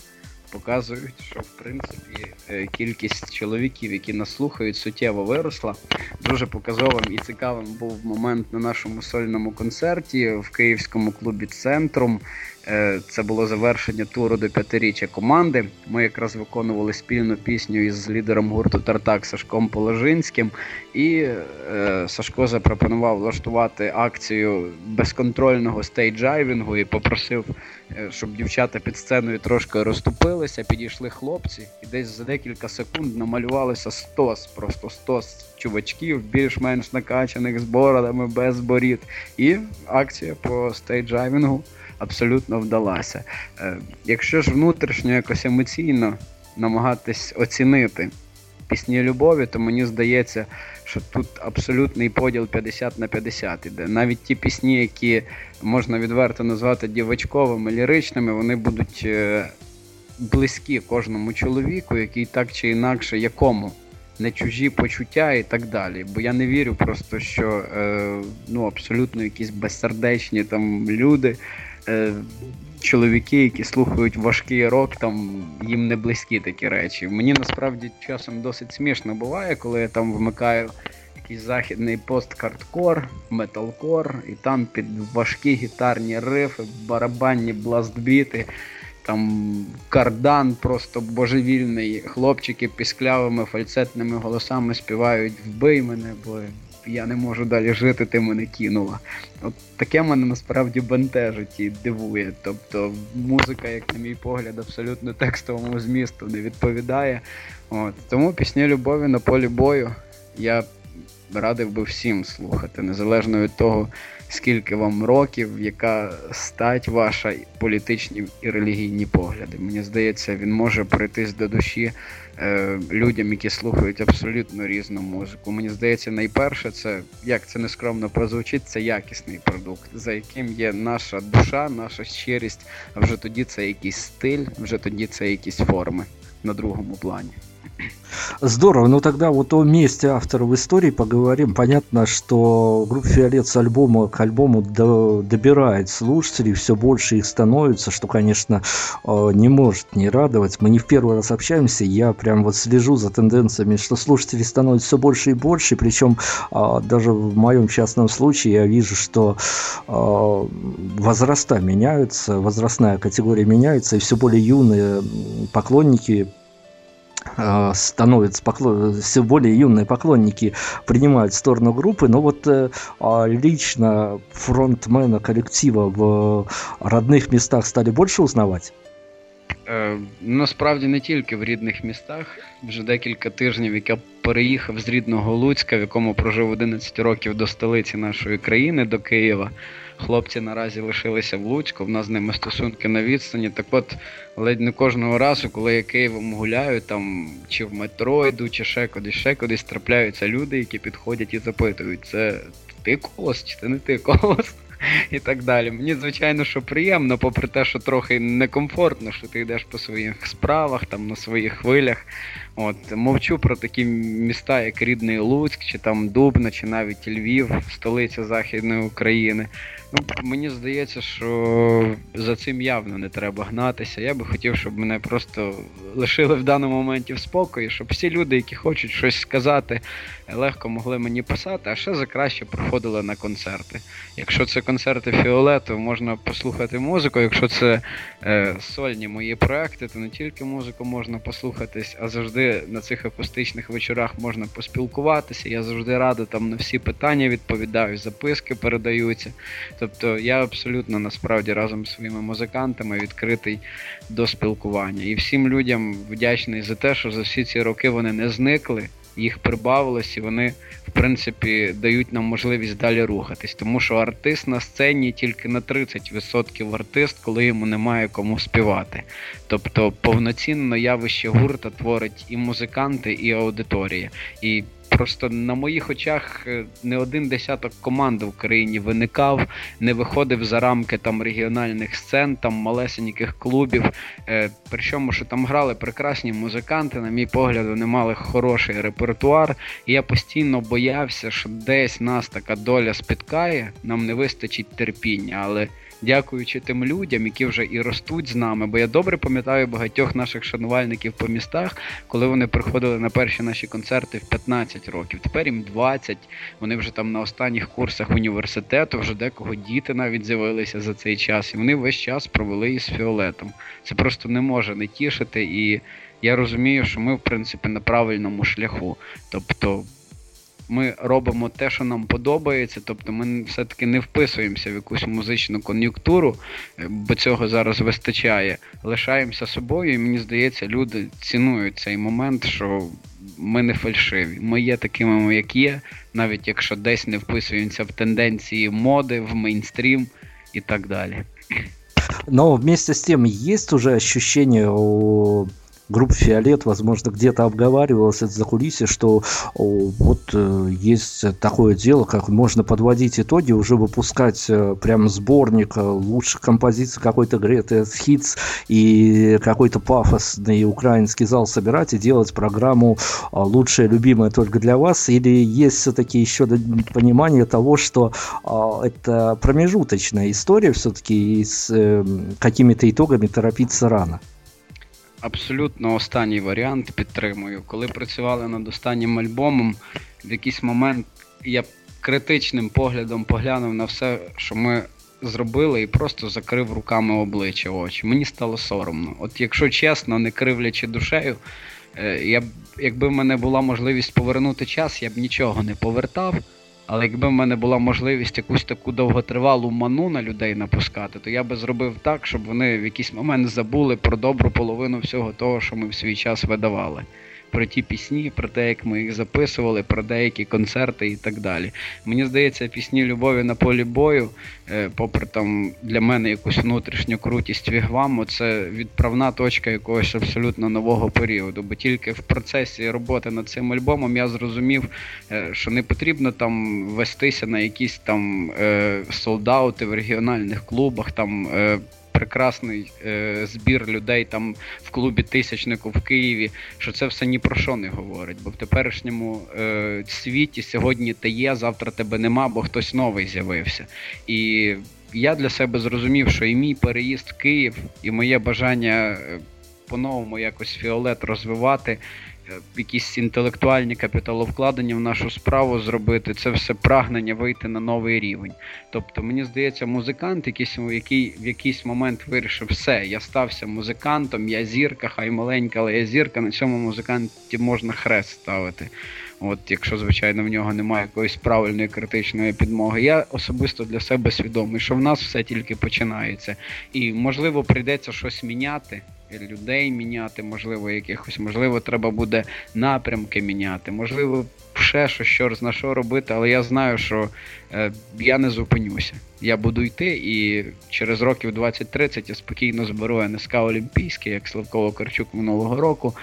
показують, що в принципі е, кількість чоловіків, які нас слухають, суттєво виросла. Дуже показовим і цікавим був момент на нашому сольному концерті в київському клубі Центрум. Е, це було завершення туру до п'ятиріччя команди. Ми якраз виконували спільну пісню із лідером гурту Тартак Сашком Положинським. І е, Сашко запропонував влаштувати акцію безконтрольного стейдждайвінгу і попросив, е, щоб дівчата під сценою трошки розступилися, підійшли хлопці, і десь за декілька секунд намалювалося стос, просто стос чувачків, більш-менш накачаних з бородами, без борід. І акція по стейдждайвінгу абсолютно вдалася. Е, якщо ж внутрішньо якось емоційно намагатись оцінити пісні любові, то мені здається, що тут абсолютний поділ 50 на 50 іде. Навіть ті пісні, які можна відверто назвати дівочковими, ліричними, вони будуть е, близькі кожному чоловіку, який так чи інакше якому. Не чужі почуття і так далі. Бо я не вірю просто, що е, ну, абсолютно якісь безсердечні там люди е, чоловіки, які слухають важкий рок, там їм не близькі такі речі. Мені насправді часом досить смішно буває, коли я там вмикаю якийсь західний посткардкор, металкор, і там під важкі гітарні рифи, барабанні бластбіти. Там кардан просто божевільний. Хлопчики пісклявими фальцетними голосами співають Вбий мене, бо я не можу далі жити, ти мене кинула. От таке мене насправді бентежить і дивує. Тобто музика, як на мій погляд, абсолютно текстовому змісту не відповідає. От. Тому пісні любові на полі бою я радив би всім слухати, незалежно від того, скільки вам років, яка стать ваша політичні і релігійні погляди. Мені здається, він може прийтись до душі е, людям, які слухають абсолютно різну музику. Мені здається, найперше, це як це нескромно прозвучить, це якісний продукт, за яким є наша душа, наша щирість. А вже тоді це якийсь стиль, вже тоді це якісь форми на другому плані. Здорово. Ну тогда вот о месте автора в истории поговорим. Понятно, что группа Фиолет с альбома к альбому до, добирает слушателей, все больше их становится, что, конечно, э, не может не радовать. Мы не в первый раз общаемся, я прям вот слежу за тенденциями, что слушателей становится все больше и больше, причем э, даже в моем частном случае я вижу, что э, возраста меняются, возрастная категория меняется, и все более юные поклонники Э, становятся поклон... все более юные поклонники принимают сторону группы, но вот э, а лично фронтмена коллектива в родных местах стали больше узнавать? Е, насправді не тільки в рідних містах. Вже декілька тижнів, як я переїхав з рідного Луцька, в якому прожив 11 років до столиці нашої країни, до Києва. Хлопці наразі лишилися в Луцьку, в нас з ними стосунки на відстані. Так от ледь не кожного разу, коли я Києвом гуляю, там чи в метро йду, чи ще кудись, ще кудись трапляються люди, які підходять і запитують, це ти колос, чи це не ти колос? І так далі. Мені, звичайно, що приємно, попри те, що трохи некомфортно, що ти йдеш по своїх справах, там на своїх хвилях. От, Мовчу про такі міста, як рідний Луцьк, чи там Дубна, чи навіть Львів, столиця Західної України. Ну, Мені здається, що за цим явно не треба гнатися. Я би хотів, щоб мене просто лишили в даному моменті в спокої, щоб всі люди, які хочуть щось сказати, легко могли мені писати, а ще за краще приходили на концерти. Якщо це концерти Фіолету, можна послухати музику. Якщо це е, сольні мої проекти, то не тільки музику можна послухатись, а завжди на цих акустичних вечорах можна поспілкуватися. Я завжди радий там на всі питання відповідаю, записки передаються. Тобто я абсолютно насправді разом з своїми музикантами відкритий до спілкування. І всім людям вдячний за те, що за всі ці роки вони не зникли їх прибавилось, і вони, в принципі, дають нам можливість далі рухатись. Тому що артист на сцені тільки на 30% артист, коли йому немає кому співати. Тобто повноцінно явище гурта творить і музиканти, і аудиторія. І Просто на моїх очах е, не один десяток команд в Україні виникав, не виходив за рамки там регіональних сцен, там малесеньких клубів. Е, Причому, що там грали прекрасні музиканти, на мій погляд, вони мали хороший репертуар. І я постійно боявся, що десь нас така доля спіткає, нам не вистачить терпіння. але дякуючи тим людям, які вже і ростуть з нами. Бо я добре пам'ятаю багатьох наших шанувальників по містах, коли вони приходили на перші наші концерти в 15 років. Тепер їм 20, Вони вже там на останніх курсах університету, вже декого діти навіть з'явилися за цей час, і вони весь час провели із фіолетом. Це просто не може не тішити, і я розумію, що ми, в принципі, на правильному шляху. Тобто ми робимо те, що нам подобається, тобто ми все-таки не вписуємося в якусь музичну кон'юнктуру, е, бо цього зараз вистачає. Лишаємося собою, і мені здається, люди цінують цей момент, що ми не фальшиві. Ми є такими, як є, навіть якщо десь не вписуємося в тенденції моди, в мейнстрім і так далі. Но вместе с тем есть уже ощущение у группа «Фиолет», возможно, где-то обговаривалось это за кулисье, что о, вот э, есть такое дело, как можно подводить итоги, уже выпускать э, прям сборник э, лучших композиций, какой-то Greatest Hits и какой-то пафосный украинский зал собирать и делать программу э, «Лучшее, любимое только для вас», или есть все-таки еще понимание того, что э, это промежуточная история все-таки и с э, какими-то итогами торопиться рано? Абсолютно останній варіант підтримую. Коли працювали над останнім альбомом, в якийсь момент я критичним поглядом поглянув на все, що ми зробили, і просто закрив руками обличчя очі. Мені стало соромно. От якщо чесно, не кривлячи душею, е, я б, якби в мене була можливість повернути час, я б нічого не повертав. Але якби в мене була можливість якусь таку довготривалу ману на людей напускати, то я би зробив так, щоб вони в якийсь момент забули про добру половину всього того, що ми в свій час видавали. Про ті пісні, про те, як ми їх записували, про деякі концерти і так далі. Мені здається, пісні любові на полі бою, е, попри там для мене якусь внутрішню крутість вігваму, це відправна точка якогось абсолютно нового періоду. Бо тільки в процесі роботи над цим альбомом я зрозумів, е, що не потрібно там вестися на якісь там солдаути в регіональних клубах. там прекрасний е, збір людей там в клубі тисячнику в Києві, що це все ні про що не говорить. Бо в теперішньому е, світі сьогодні ти є, завтра тебе нема, бо хтось новий з'явився. І я для себе зрозумів, що і мій переїзд в Київ, і моє бажання е, по-новому якось фіолет розвивати. Е, якісь інтелектуальні капіталовкладення в нашу справу зробити, це все прагнення вийти на новий рівень. Тобто, мені здається, музикант, який в якийсь момент вирішив, все, я стався музикантом, я зірка, хай маленька, але я зірка, на цьому музиканті можна хрест ставити. От, Якщо, звичайно, в нього немає якоїсь правильної критичної підмоги. Я особисто для себе свідомий, що в нас все тільки починається. І, можливо, прийдеться щось міняти людей міняти, можливо, якихось, можливо, треба буде напрямки міняти, можливо, ще що, що на що робити, але я знаю, що е, я не зупинюся. Я буду йти і через років 20-30 я спокійно зберу НСК Олімпійський, як Славково Карчук минулого року,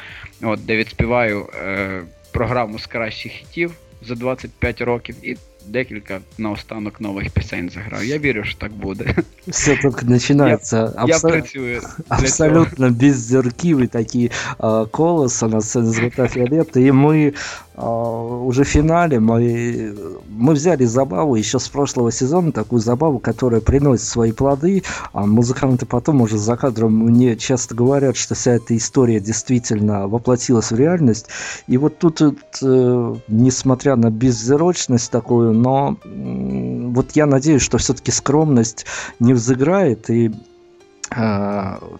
от, де відспіваю е, програму з кращих хітів за 25 років. і декілька наостанок нових пісень заграю. Я вірю, що так буде. Все только начинается. Я, абсо... я працюю. Абсолютно без зерків і такі а, колоси на сцені «Золота фіолета. І ми уже в финале мы, мы взяли забаву еще с прошлого сезона, такую забаву, которая приносит свои плоды, а музыканты потом уже за кадром мне часто говорят, что вся эта история действительно воплотилась в реальность. И вот тут, э, несмотря на беззерочность такую, но вот я надеюсь, что все-таки скромность не взыграет, и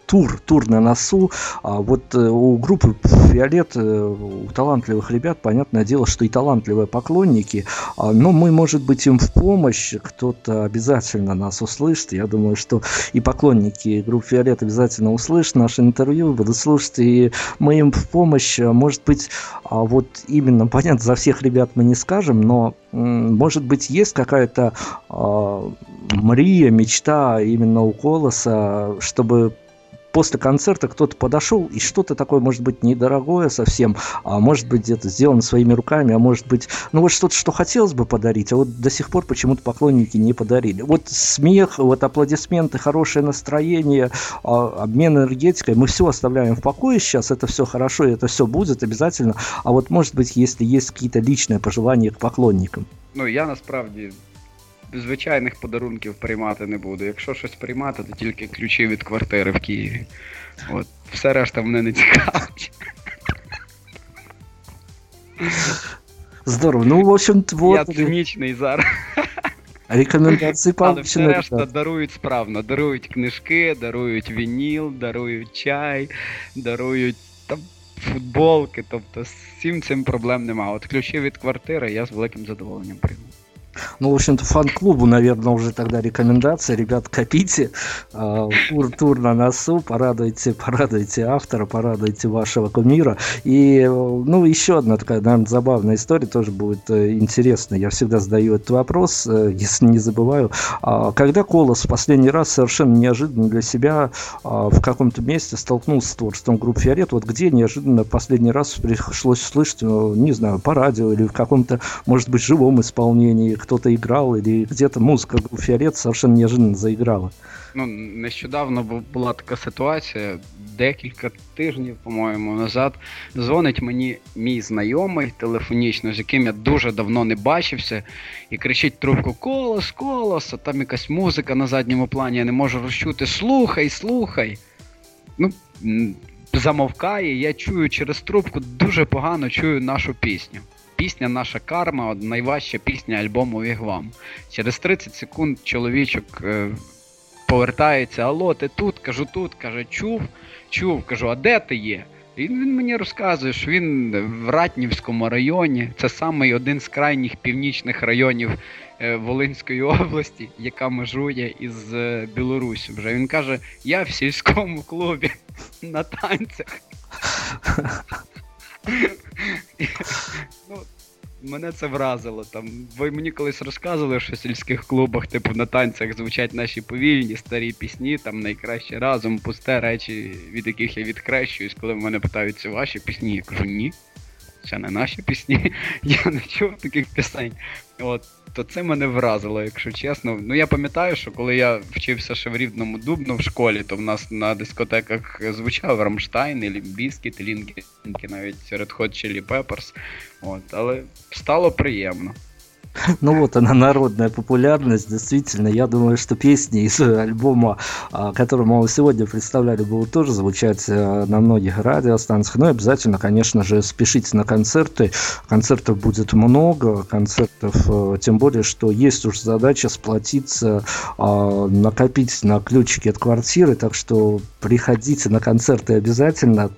тур, тур на носу. А вот э, у группы Фиолет, э, у талантливых ребят, понятное дело, что и талантливые поклонники, а, но мы, может быть, им в помощь, кто-то обязательно нас услышит. Я думаю, что и поклонники группы Фиолет обязательно услышат наше интервью, будут слушать, и мы им в помощь, может быть, а вот именно, понятно, за всех ребят мы не скажем, но, может быть, есть какая-то мрия, мечта именно у Колоса, чтобы после концерта кто-то подошел и что-то такое, может быть, недорогое совсем, а может быть, где-то сделано своими руками, а может быть, ну вот что-то, что хотелось бы подарить, а вот до сих пор почему-то поклонники не подарили. Вот смех, вот аплодисменты, хорошее настроение, а, обмен энергетикой, мы все оставляем в покое сейчас, это все хорошо, это все будет обязательно, а вот, может быть, если есть какие-то личные пожелания к поклонникам. Ну, я насправді звичайних подарунків приймати не буду. Якщо щось приймати, то тільки ключі від квартири в Києві. От. Все решта мене не цікавить. Здорово. Ну, в общем, вот... Я цинічний зараз. Рекомендації Але все решта дарують справно. Дарують книжки, дарують вініл, дарують чай, дарують там футболки. Тобто з всім цим проблем нема. От ключі від квартири я з великим задоволенням прийму. Ну, в общем-то, фан-клубу, наверное, уже тогда рекомендация. Ребят, копите. А, тур, тур на носу. Порадуйте, порадуйте автора, порадуйте вашего кумира. И, ну, еще одна такая, наверное, забавная история тоже будет э, интересна. Я всегда задаю этот вопрос, э, если не забываю. А, когда Колос в последний раз совершенно неожиданно для себя а, в каком-то месте столкнулся с творчеством группы Фиорет, вот где неожиданно последний раз пришлось слышать, э, не знаю, по радио или в каком-то, может быть, живом исполнении, кто-то играл, или где-то музыка Фіолет совершенно неожиданно заіграла. Ну, нещодавно була така ситуація, декілька тижнів, по-моєму, назад. Дзвонить мені мій знайомий телефонічно, з яким я дуже давно не бачився, і кричить трубку: Колос, колос, а там якась музика на задньому плані, я не можу розчути. Слухай, слухай. Ну, Замовкає, я чую через трубку, дуже погано чую нашу пісню пісня Наша карма найважча пісня альбому Вігвам. Через 30 секунд чоловічок е, повертається, алло, ти тут, кажу, тут, каже, чув, чув, кажу, а де ти є? І він мені розказує, що він в Ратнівському районі, це саме один з крайніх північних районів е, Волинської області, яка межує із е, Білорусі. Вже він каже: я в сільському клубі на танцях. ну, Мене це вразило. Там Ви мені колись розказували, що в сільських клубах, типу, на танцях звучать наші повільні старі пісні, там найкраще разом, пусте речі, від яких я відкрещуюсь, коли мене питають, це ваші пісні, я кажу, ні. Це не наші пісні. Я не чув таких пісень. От то це мене вразило, якщо чесно. Ну я пам'ятаю, що коли я вчився ще в рівному дубну в школі, то в нас на дискотеках звучав Рамштайн, Лімбіскіт, Лінкі, навіть Red Hot Chili Peppers. От, але стало приємно. Ну вот она, народная популярность, действительно. Я думаю, что песни из альбома, а, который мы сегодня представляли, будут тоже звучать э, на многих радиостанциях. Ну и обязательно, конечно же, спешите на концерты. Концертов будет много, концертов, э, тем более, что есть уж задача сплотиться, а, накопить на ключики от квартиры, так что приходите на концерты обязательно.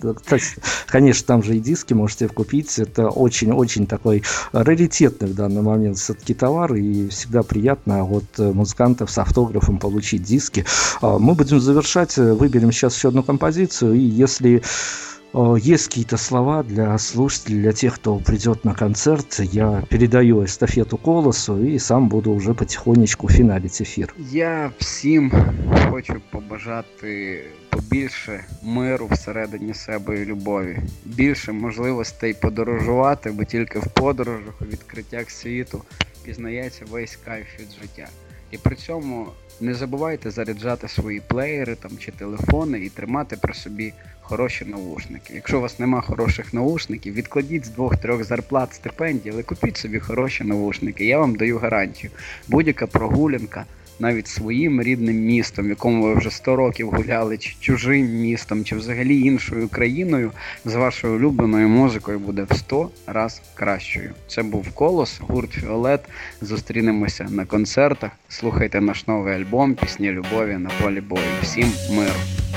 Конечно, там же и диски можете купить. Это очень-очень такой раритетный в данный момент все-таки товар, и всегда приятно от э, музыкантов с автографом получить диски. А, мы будем завершать, э, выберем сейчас еще одну композицию, и если э, есть какие-то слова для слушателей, для тех, кто придет на концерт, я передаю эстафету Колосу и сам буду уже потихонечку финалить ефір. Я всім хочу побажати побільше миру всередині себе і любові, більше можливостей подорожувати, бо тільки в подорожах, у відкриттях світу пізнається весь кайф від життя. І при цьому не забувайте заряджати свої плеєри там чи телефони і тримати при собі хороші наушники. Якщо у вас нема хороших наушників, відкладіть з двох-трьох зарплат стипендій, але купіть собі хороші наушники. Я вам даю гарантію. Будь-яка прогулянка навіть своїм рідним містом, в якому ви вже 100 років гуляли, чи чужим містом, чи взагалі іншою країною, з вашою улюбленою музикою буде в 100 раз кращою. Це був колос, гурт Фіолет. Зустрінемося на концертах. Слухайте наш новий альбом Пісні любові на полі бою. Всім миру!